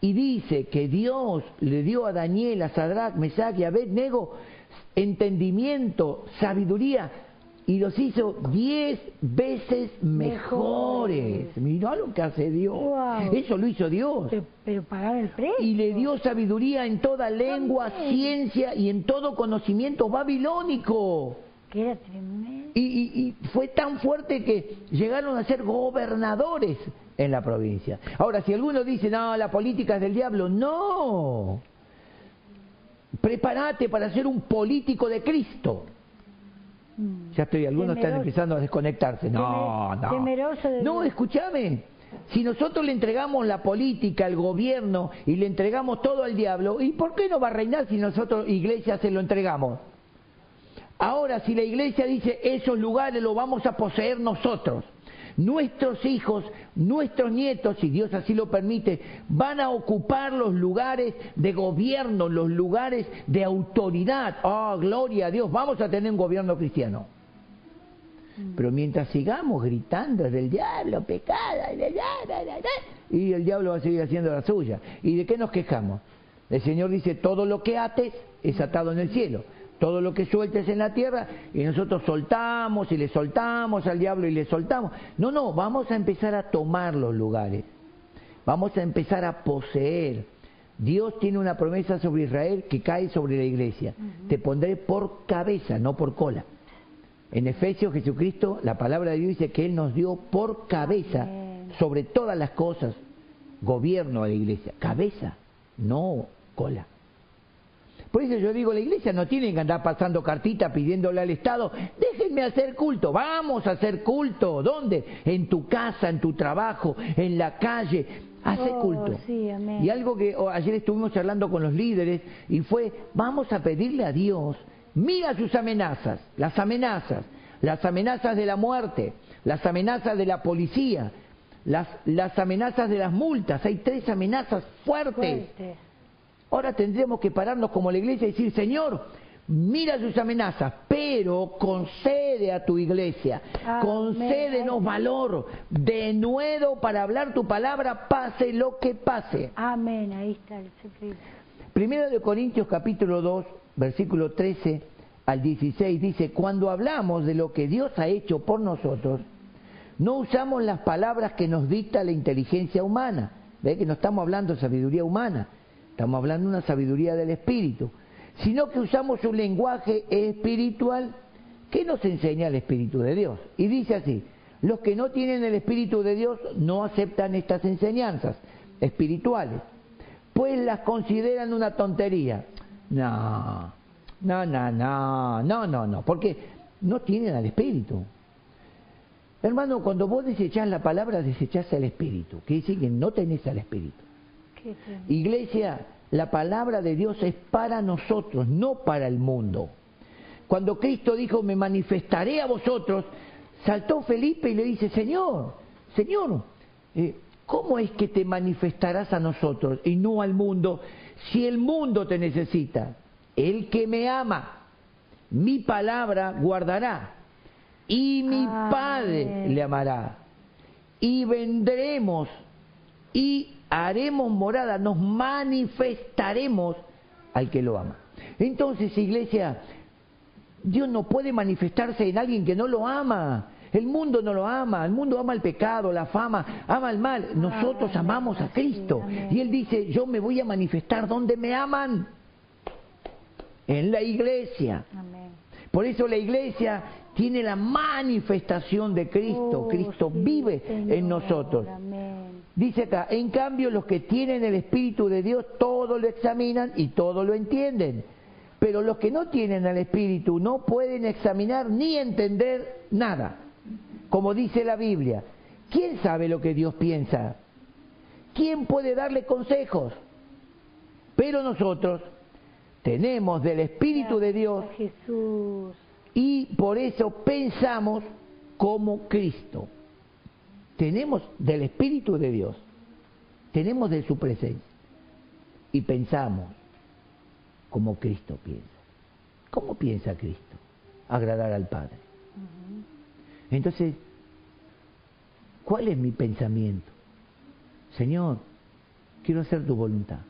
Y dice que Dios le dio a Daniel, a Sadrach, Mesach y Abednego entendimiento, sabiduría, y los hizo diez veces mejores. Mejores. Mirá lo que hace Dios. Wow. Eso lo hizo Dios. Pero, pero pagaron el precio. Y le dio sabiduría en toda lengua, ciencia y en todo conocimiento babilónico. Que era tremendo. Y, y- y fue tan fuerte que llegaron a ser gobernadores en la provincia. Ahora, si alguno dice, no, la política es del diablo, no. Prepárate para ser un político de Cristo. Mm. Ya estoy, algunos están empezando a desconectarse. No, no. temeroso de No, escúchame. Si nosotros le entregamos la política, el gobierno y le entregamos todo al diablo, ¿y por qué no va a reinar si nosotros, iglesia, se lo entregamos? Ahora, si la iglesia dice esos lugares los vamos a poseer nosotros, nuestros hijos, nuestros nietos, si Dios así lo permite, van a ocupar los lugares de gobierno, los lugares de autoridad. Oh, gloria a Dios, vamos a tener un gobierno cristiano. Pero mientras sigamos gritando es del diablo, da", y el diablo va a seguir haciendo la suya. ¿Y de qué nos quejamos? El Señor dice, todo lo que ates es atado en el cielo, todo lo que sueltes en la tierra, y nosotros soltamos y le soltamos al diablo y le soltamos. No, no, vamos a empezar a tomar los lugares, vamos a empezar a poseer. Dios tiene una promesa sobre Israel que cae sobre la iglesia. Te pondré por cabeza, no por cola. En Efesios Jesucristo, la palabra de Dios dice que Él nos dio por cabeza sobre todas las cosas, gobierno de la iglesia, cabeza, no cola. Por eso yo digo, la iglesia no tiene que andar pasando cartita pidiéndole al Estado, déjenme hacer culto, vamos a hacer culto. ¿Dónde? En tu casa, en tu trabajo, en la calle, hace Oh, culto. sí, amén. Y algo que oh, ayer estuvimos charlando con los líderes y fue, vamos a pedirle a Dios, mira sus amenazas, las amenazas, las amenazas de la muerte, las amenazas de la policía, las, las amenazas de las multas, hay tres amenazas fuertes. Fuerte. Ahora tendremos que pararnos como la iglesia y decir, Señor, mira sus amenazas, pero concede a tu iglesia, Amén. concédenos valor, de nuevo para hablar tu palabra, pase lo que pase. Amén. Ahí está el secreto. Primero de Corintios capítulo 2, versículo 13 al 16 dice, cuando hablamos de lo que Dios ha hecho por nosotros, no usamos las palabras que nos dicta la inteligencia humana. Ve que no estamos hablando de sabiduría humana, estamos hablando de una sabiduría del Espíritu, sino que usamos un lenguaje espiritual que nos enseña el Espíritu de Dios. Y dice así, los que no tienen el Espíritu de Dios no aceptan estas enseñanzas espirituales, pues las consideran una tontería. No, no, no, no, no, no, no, porque no tienen al Espíritu. Hermano, cuando vos desechás la palabra, desechás al Espíritu. Quiere decir que no tenés al Espíritu. Iglesia, la palabra de Dios es para nosotros, no para el mundo. Cuando Cristo dijo, me manifestaré a vosotros, saltó Felipe y le dice, Señor, Señor, eh, ¿cómo es que te manifestarás a nosotros y no al mundo si el mundo te necesita? El que me ama, mi palabra guardará y mi. Padre le amará. Y vendremos y haremos morada, nos manifestaremos al que lo ama. Entonces, iglesia, Dios no puede manifestarse en alguien que no lo ama. El mundo no lo ama, el mundo ama el pecado, la fama, ama el mal. Nosotros Amén. amamos a Cristo. Y Él dice, yo me voy a manifestar donde me aman. En la iglesia. Por eso la iglesia tiene la manifestación de Cristo. Oh, Cristo vive en nosotros. Amén. Dice acá, en cambio los que tienen el Espíritu de Dios todo lo examinan y todo lo entienden. Pero los que no tienen el Espíritu no pueden examinar ni entender nada. Como dice la Biblia, ¿quién sabe lo que Dios piensa? ¿Quién puede darle consejos? Pero nosotros tenemos del Espíritu de Dios y por eso pensamos como Cristo. Tenemos del Espíritu de Dios, tenemos de su presencia y pensamos como Cristo piensa. ¿Cómo piensa Cristo? Agradar al Padre. Entonces, ¿cuál es mi pensamiento? Señor, quiero hacer tu voluntad.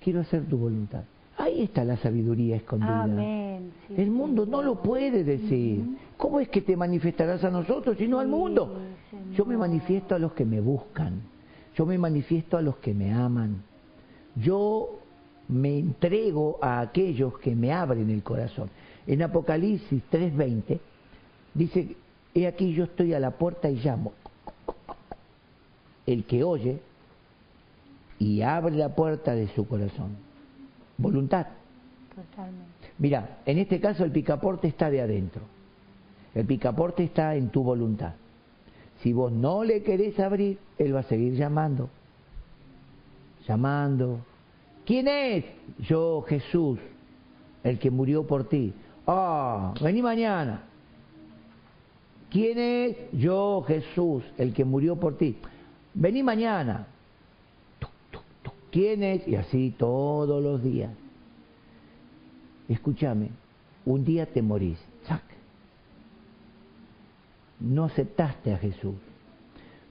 Quiero hacer tu voluntad. Ahí está la sabiduría escondida. Amén. Sí, el mundo no lo puede decir. ¿Cómo es que te manifestarás a nosotros y no al mundo? Yo me manifiesto a los que me buscan. Yo me manifiesto a los que me aman. Yo me entrego a aquellos que me abren el corazón. En Apocalipsis 3:20 dice, he aquí yo estoy a la puerta y llamo. El que oye y abre la puerta de su corazón. Voluntad. Totalmente. Mira, en este caso el picaporte está de adentro. El picaporte está en tu voluntad. Si vos no le querés abrir, él va a seguir llamando. Llamando. ¿Quién es? Yo, Jesús, el que murió por ti. Ah, vení mañana. ¿Quién es? Yo, Jesús, el que murió por ti. Vení mañana. Y así todos los días. Escúchame, un día te morís. ¡Sac! No aceptaste a Jesús.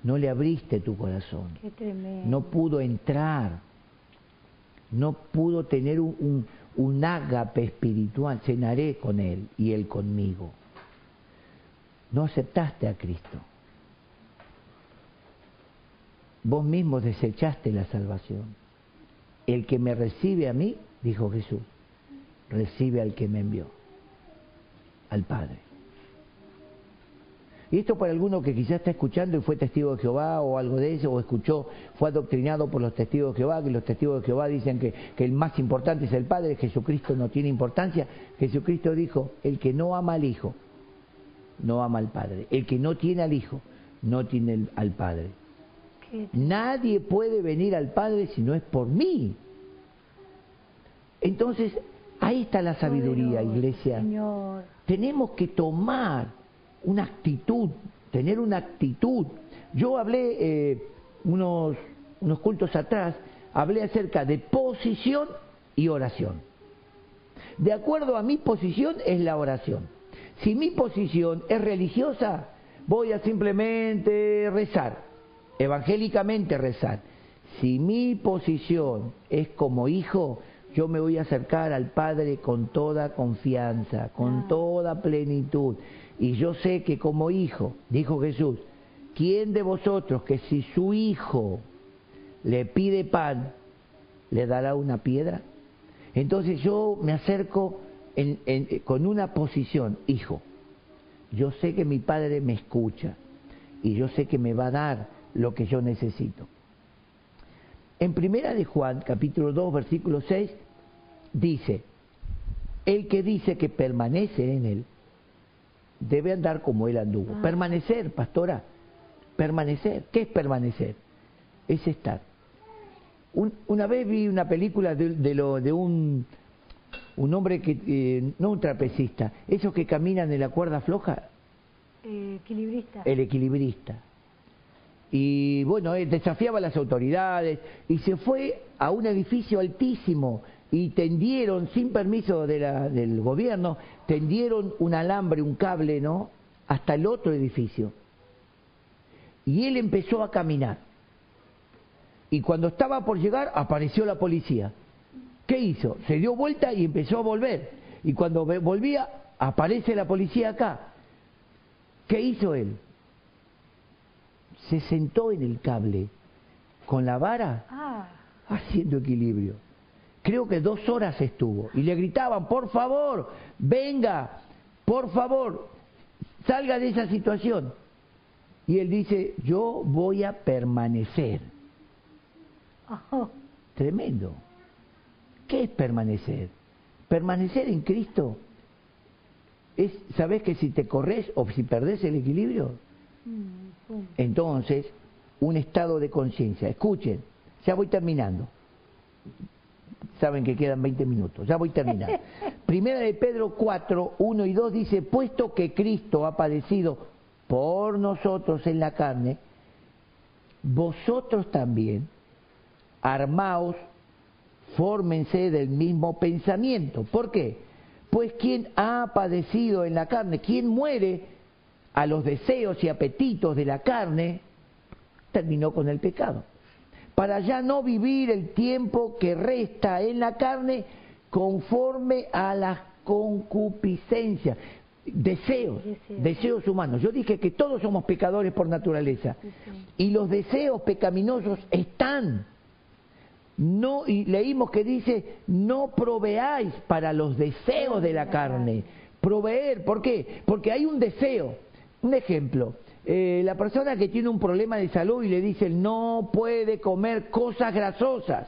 No le abriste tu corazón. Qué tremendo. No pudo entrar. No pudo tener un, un, un ágape espiritual. Cenaré con él y él conmigo. No aceptaste a Cristo. Vos mismo desechaste la salvación. El que me recibe a mí, dijo Jesús, recibe al que me envió, al Padre. Y esto para alguno que quizás está escuchando y fue testigo de Jehová o algo de eso, o escuchó, fue adoctrinado por los testigos de Jehová, que los testigos de Jehová dicen que, que el más importante es el Padre, Jesucristo no tiene importancia. Jesucristo dijo, el que no ama al Hijo, no ama al Padre. El que no tiene al Hijo, no tiene al Padre. Nadie puede venir al Padre si no es por mí. Entonces, ahí está la sabiduría, iglesia. Señor. Tenemos que tomar una actitud, tener una actitud. Yo hablé eh, unos, unos cultos atrás, hablé acerca de posición y oración. De acuerdo a mi posición es la oración. Si mi posición es religiosa, voy a simplemente rezar, evangélicamente rezar. Si mi posición es como hijo, yo me voy a acercar al Padre con toda confianza, con Ah. toda plenitud. Y yo sé que como hijo, dijo Jesús, ¿quién de vosotros que si su hijo le pide pan, le dará una piedra? Entonces yo me acerco en- en- con una posición, hijo, yo sé que mi padre me escucha y yo sé que me va a dar lo que yo necesito. En primera de Juan, capítulo 2, versículo 6, dice, el que dice que permanece en él, debe andar como él anduvo. Ah. Permanecer, pastora, permanecer. ¿Qué es permanecer? Es estar. Un- una vez vi una película de, de lo, de un, un hombre que, eh, no un trapecista, esos que caminan en la cuerda floja, Eh, equilibrista. el equilibrista. Y bueno, él desafiaba a las autoridades y se fue a un edificio altísimo y tendieron, sin permiso de la- del gobierno, tendieron un alambre, un cable, ¿no? Hasta el otro edificio. Y él empezó a caminar. Y cuando estaba por llegar, apareció la policía. ¿Qué hizo? Se dio vuelta y empezó a volver. Y cuando volvía, aparece la policía acá. ¿Qué hizo él? Se sentó en el cable con la vara Ah, haciendo equilibrio. Creo que dos horas estuvo y le gritaban, por favor, venga, por favor, salga de esa situación. Y él dice, yo voy a permanecer. oh, Tremendo. ¿Qué es permanecer? Permanecer en Cristo es, ¿sabes que si te corres o si perdés el equilibrio? Mm. Entonces, un estado de conciencia. Escuchen, ya voy terminando. Saben que quedan 20 minutos, ya voy terminando. *laughs* Primera de Pedro 4, 1 y 2 dice, puesto que Cristo ha padecido por nosotros en la carne, vosotros también armaos, fórmense del mismo pensamiento. ¿Por qué? Pues quien ha padecido en la carne, quien muere a los deseos y apetitos de la carne, terminó con el pecado. Para ya no vivir el tiempo que resta en la carne conforme a las concupiscencias, deseos, deseos humanos. Yo dije que todos somos pecadores por naturaleza. Y los deseos pecaminosos están no, y leímos que dice, no proveáis para los deseos de la carne. Proveer, ¿por qué? Porque hay un deseo. Un ejemplo, eh, la persona que tiene un problema de salud y le dice no puede comer cosas grasosas.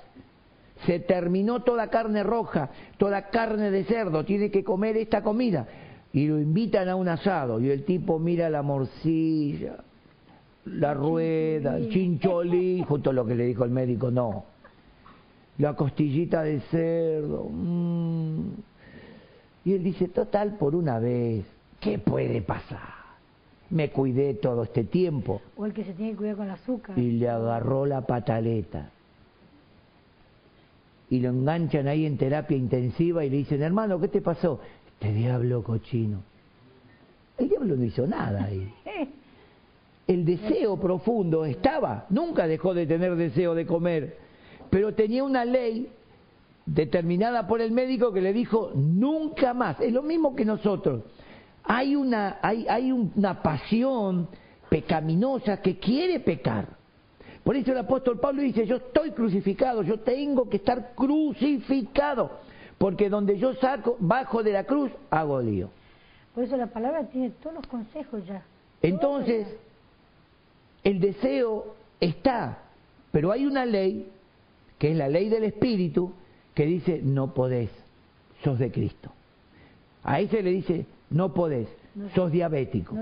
Se terminó toda carne roja, toda carne de cerdo, tiene que comer esta comida. Y lo invitan a un asado y el tipo mira la morcilla, la rueda, el chincholí, justo lo que le dijo el médico, no la costillita de cerdo. Mm. Y él dice, total, por una vez, ¿qué puede pasar? Me cuidé todo este tiempo. O el que se tiene que cuidar con el azúcar. Y le agarró la pataleta. Y lo enganchan ahí en terapia intensiva y le dicen, hermano, ¿qué te pasó? Este diablo cochino. El diablo no hizo nada ahí. *laughs* El deseo profundo estaba, nunca dejó de tener deseo de comer pero tenía una ley determinada por el médico que le dijo nunca más. Es lo mismo que nosotros. Hay una, hay, hay una pasión pecaminosa que quiere pecar. Por eso el apóstol Pablo dice, yo estoy crucificado, yo tengo que estar crucificado, porque donde yo saco, bajo de la cruz, hago lío. Por eso la palabra tiene todos los consejos ya. Entonces, el deseo está, pero hay una ley que es la ley del Espíritu, que dice, no podés, sos de Cristo. A ese le dice, no podés, sos diabético.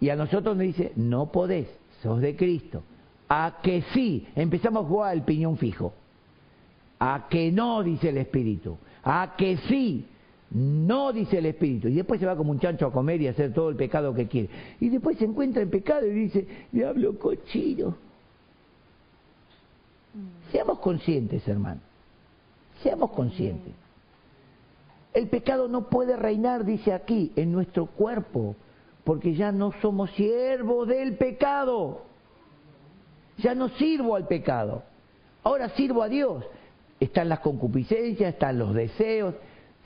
y a nosotros nos dice, no podés, sos de Cristo. A que sí, empezamos a jugar al piñón fijo. A que no, dice el Espíritu. A que sí, no dice el Espíritu. Y después se va como un chancho a comer y a hacer todo el pecado que quiere. Y después se encuentra en pecado y dice, diablo cochino Seamos conscientes, hermano. Seamos conscientes. El pecado no puede reinar, dice aquí, en nuestro cuerpo, porque ya no somos siervos del pecado. Ya no sirvo al pecado. Ahora sirvo a Dios. Están las concupiscencias, están los deseos.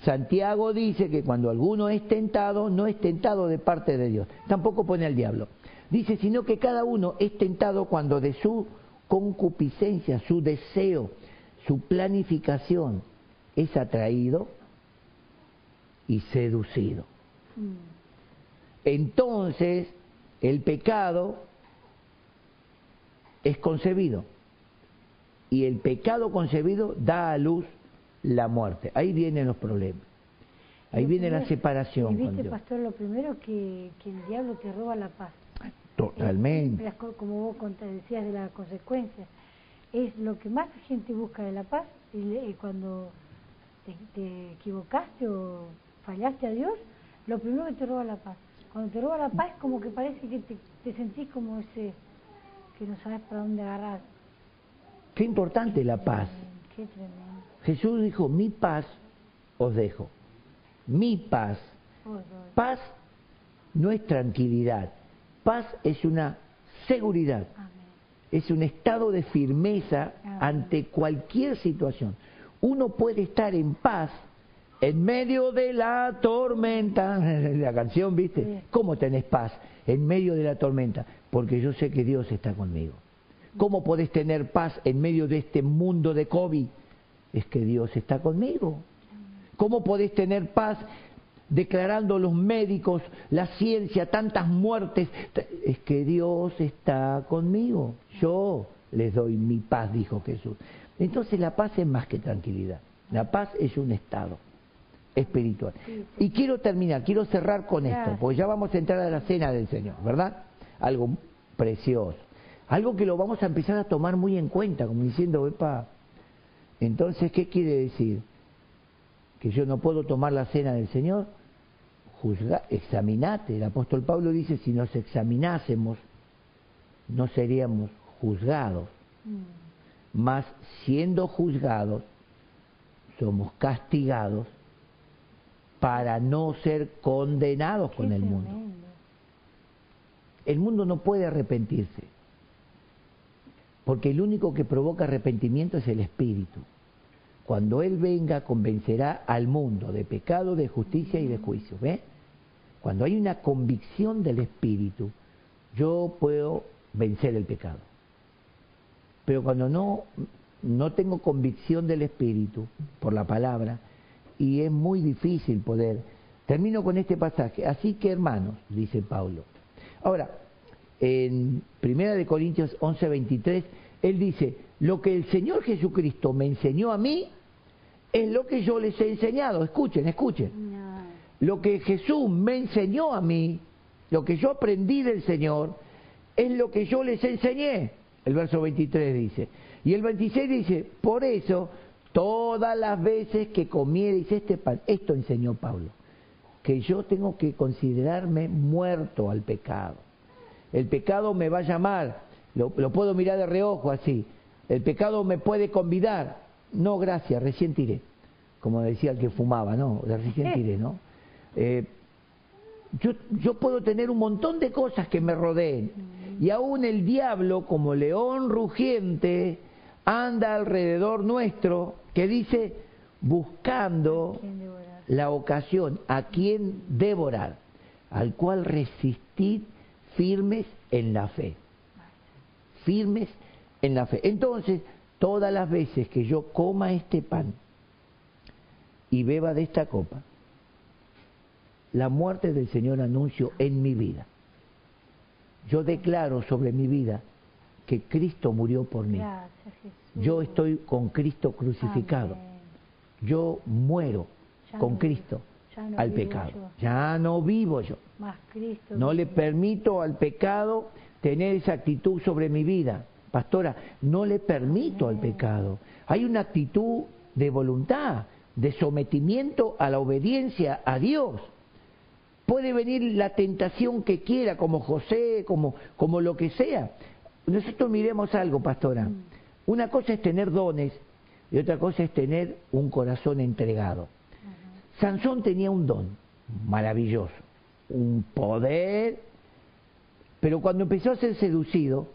Santiago dice que cuando alguno es tentado, no es tentado de parte de Dios. Tampoco pone al diablo. Dice, sino que cada uno es tentado cuando de su concupiscencia, su deseo, su planificación es atraído y seducido. Mm. Entonces, el pecado es concebido y el pecado concebido da a luz la muerte. Ahí vienen los problemas. Ahí viene la separación. Viste, pastor, lo primero que, que el diablo te roba la paz. Totalmente. como vos decías de la consecuencia, es lo que más la gente busca de la paz y, cuando te, equivocaste o fallaste a Dios, lo primero que te roba la paz. Cuando te roba la paz es como que parece que te, sentís como ese que no sabes para dónde agarrar. Qué importante la paz. Qué tremendo. Jesús dijo, mi paz os dejo. Mi paz. Paz no es tranquilidad Paz es una seguridad, es un estado de firmeza ante cualquier situación. Uno puede estar en paz en medio de la tormenta. *laughs* La canción, ¿viste? ¿Cómo tenés paz en medio de la tormenta? Porque yo sé que Dios está conmigo. ¿Cómo podés tener paz en medio de este mundo de COVID? Es que Dios está conmigo. ¿Cómo podés tener paz declarando los médicos, la ciencia, tantas muertes, es que Dios está conmigo. Yo les doy mi paz, dijo Jesús. Entonces la paz es más que tranquilidad. La paz es un estado espiritual. Y quiero terminar, quiero cerrar con esto, porque ya vamos a entrar a la cena del Señor, ¿verdad? Algo precioso. Algo que lo vamos a empezar a tomar muy en cuenta, como diciendo, epa, entonces, ¿qué quiere decir? ¿Que yo no puedo tomar la cena del Señor? juzga, examinate. El apóstol Pablo dice, si nos examinásemos, no seríamos juzgados. Mm. Mas siendo juzgados, somos castigados para no ser condenados con el mundo. El mundo no puede arrepentirse, porque el único que provoca arrepentimiento es el Espíritu. Cuando Él venga, convencerá al mundo de pecado, de justicia y de juicio. ¿Ve? Cuando hay una convicción del Espíritu, yo puedo vencer el pecado. Pero cuando no, no tengo convicción del Espíritu por la palabra, y es muy difícil poder. Termino con este pasaje. Así que hermanos, dice Pablo. Ahora, en Primera de Corintios 11, 23, él dice, lo que el Señor Jesucristo me enseñó a mí es lo que yo les he enseñado. Escuchen, escuchen. Lo que Jesús me enseñó a mí, lo que yo aprendí del Señor, es lo que yo les enseñé. El verso 23 dice. Y el 26 dice, por eso, todas las veces que comierais este pan, esto enseñó Pablo, que yo tengo que considerarme muerto al pecado. El pecado me va a llamar, lo, lo puedo mirar de reojo así, el pecado me puede convidar. No, gracias, recién tiré. Como decía el que fumaba, no, recién tiré, ¿no? Eh, yo, yo puedo tener un montón de cosas que me rodeen. Y aún el diablo, como león rugiente, anda alrededor nuestro, que dice, buscando la ocasión a quien devorar, al cual resistid firmes en la fe. Firmes en la fe. Entonces, todas las veces que yo coma este pan y beba de esta copa, la muerte del Señor anuncio en mi vida. Yo declaro sobre mi vida que Cristo murió por mí. Yo estoy con Cristo crucificado. Yo muero con Cristo al pecado. Ya no vivo yo. no le permito al pecado tener esa actitud sobre mi vida. Pastora, no le permito al pecado. Hay una actitud de voluntad, de sometimiento a la obediencia a Dios. Puede venir la tentación que quiera, como José, como, como lo que sea. Nosotros miremos algo, pastora. Mm. Una cosa es tener dones y otra cosa es tener un corazón entregado. Sansón tenía un don maravilloso, un poder, pero cuando empezó a ser seducido,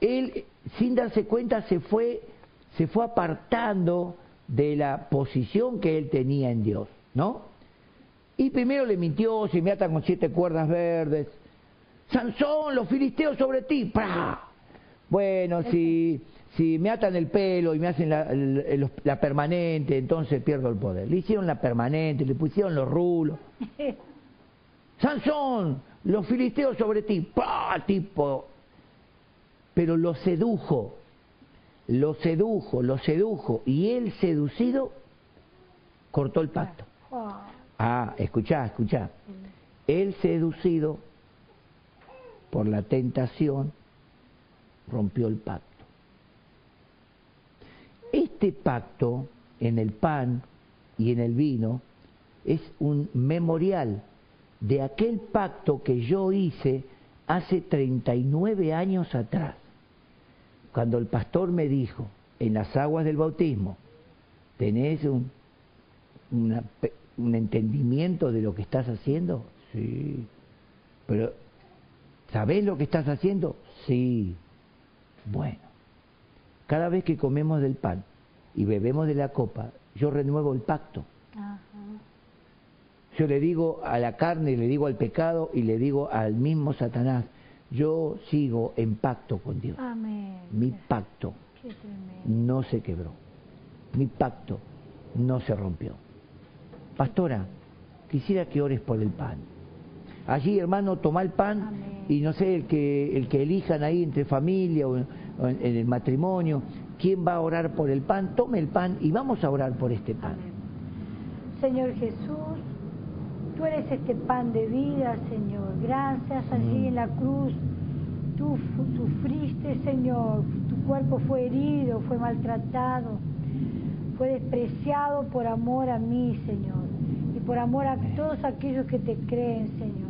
él, sin darse cuenta, se fue, se fue apartando de la posición que él tenía en Dios, ¿no? Y primero le mintió, se me atan con siete cuerdas verdes. Sansón, los filisteos sobre ti. ¡Pra! Bueno, si, si me atan el pelo y me hacen la, la, permanente, entonces pierdo el poder. Le hicieron la permanente, le pusieron los rulos. *laughs* Sansón, los filisteos sobre ti. ¡Pra! Tipo, pero lo sedujo, lo sedujo, lo sedujo, y él seducido cortó el pacto. Ah, escuchá, escuchá. Él seducido por la tentación rompió el pacto. Este pacto en el pan y en el vino es un memorial de aquel pacto que yo hice hace 39 años atrás cuando el pastor me dijo en las aguas del bautismo, ¿tenés un, un entendimiento de lo que estás haciendo? Sí. Pero, ¿sabés lo que estás haciendo? Sí. Bueno, cada vez que comemos del pan y bebemos de la copa, yo renuevo el pacto. Yo le digo a la carne, le digo al pecado y le digo al mismo Satanás, yo sigo en pacto con Dios. Mi pacto no se quebró. Mi pacto no se rompió. Pastora, quisiera que ores por el pan. Allí, hermano, toma el pan y no sé, el que, el que elijan ahí entre familia o en, el matrimonio, quién va a orar por el pan, tome el pan y vamos a orar por este pan. Señor Jesús, Tú eres este pan de vida, Señor. Gracias allí en la cruz. Tú sufriste, Señor. Tu cuerpo fue herido, fue maltratado, fue despreciado por amor a mí, Señor. Y por amor a todos aquellos que te creen, Señor.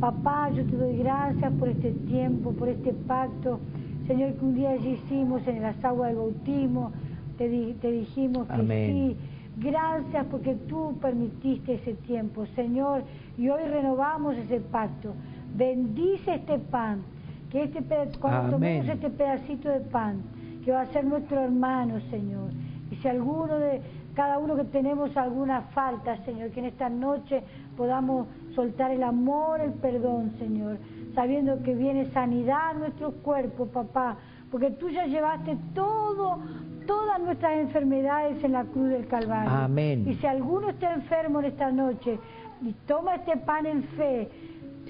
Papá, yo te doy gracias por este tiempo, por este pacto, Señor, que un día allí hicimos en las aguas del bautismo, te, dijimos que sí. Gracias porque tú permitiste ese tiempo, Señor, y hoy renovamos ese pacto. Bendice este pan, que este cuando tomemos este pedacito de pan, que va a ser nuestro hermano, Señor. Y si alguno de cada uno que tenemos alguna falta, Señor, que en esta noche podamos soltar el amor, el perdón, Señor, sabiendo que viene sanidad a nuestro cuerpo, papá, porque tú ya llevaste todo, todas nuestras enfermedades en la cruz del Calvario. Amén. Y si alguno está enfermo en esta noche y toma este pan en fe,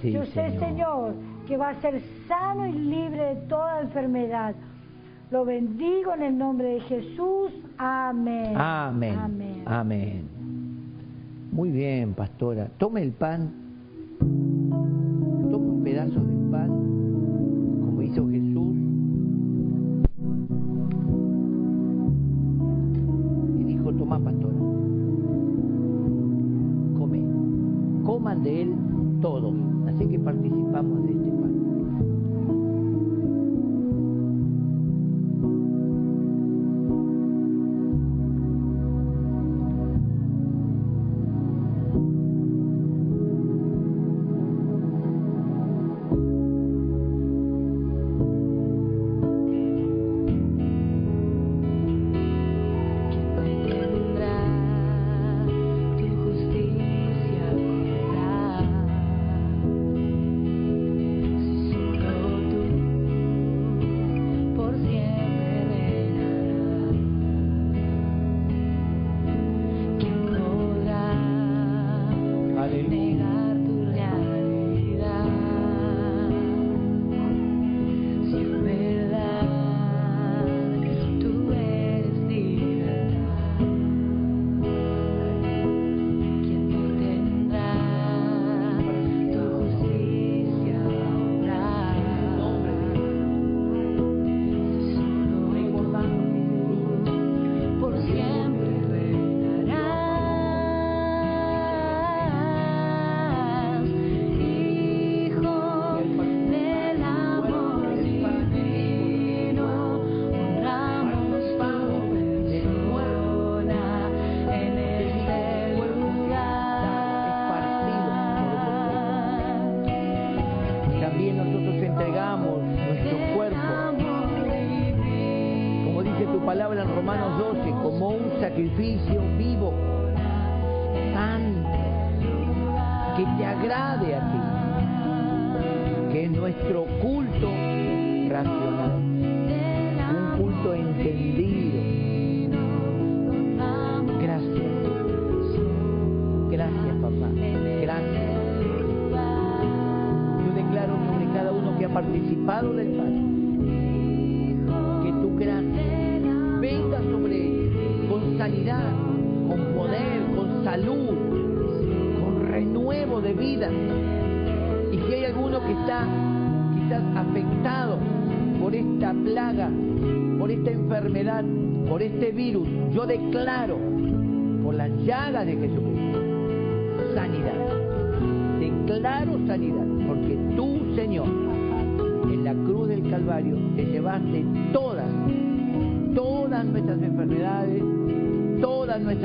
yo sé, Señor, que va a ser sano y libre de toda enfermedad. Lo bendigo en el nombre de Jesús. Amén. Amén. Amén. Muy bien, pastora. Tome el pan. Tome un pedazo del pan, como hizo Jesús. Y dijo, toma, pastora. Come. Coman de él todos. Así que participamos de este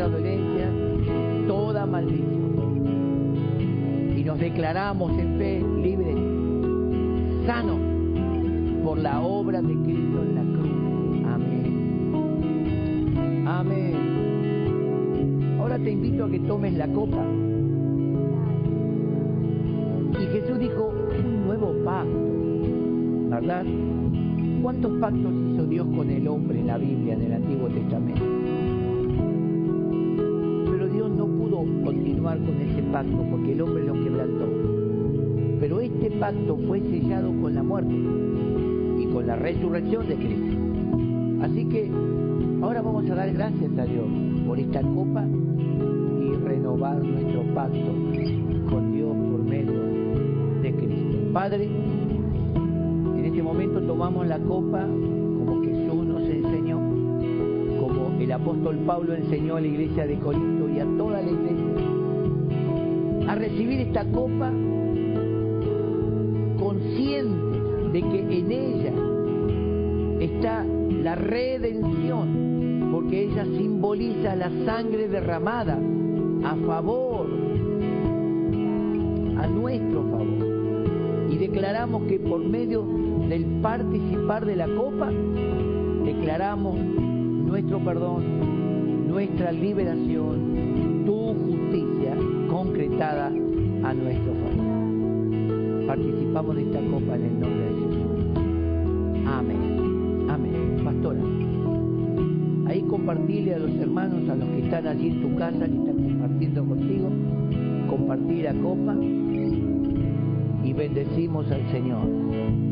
dolencias, toda maldición. Y nos declaramos en fe libres, sanos, por la obra de Cristo en la cruz. Amén. Amén. Ahora te invito a que tomes la copa. Y Jesús dijo, un nuevo pacto, ¿verdad? ¿Cuántos pactos hizo Dios con el hombre en la Biblia, en el Antiguo Testamento? Pan. resurrección de Cristo. Así que ahora vamos a dar gracias a Dios por esta copa y renovar nuestro pacto con Dios por medio de Cristo. Padre, en este momento tomamos la copa como Jesús nos enseñó, el apóstol Pablo enseñó a la iglesia de Corinto y a toda la iglesia. a recibir esta copa conscientes de que en ella está la redención, porque ella simboliza la sangre derramada a favor, a nuestro favor. Y declaramos que por medio del participar de la copa, declaramos nuestro perdón, nuestra liberación, tu justicia concretada a nuestro favor. Participamos de esta copa en el nombre de Jesús. Amén. Amén. Pastora, ahí compartirle a los hermanos, a los que están allí en tu casa, que están compartiendo contigo, compartir la copa y bendecimos al Señor.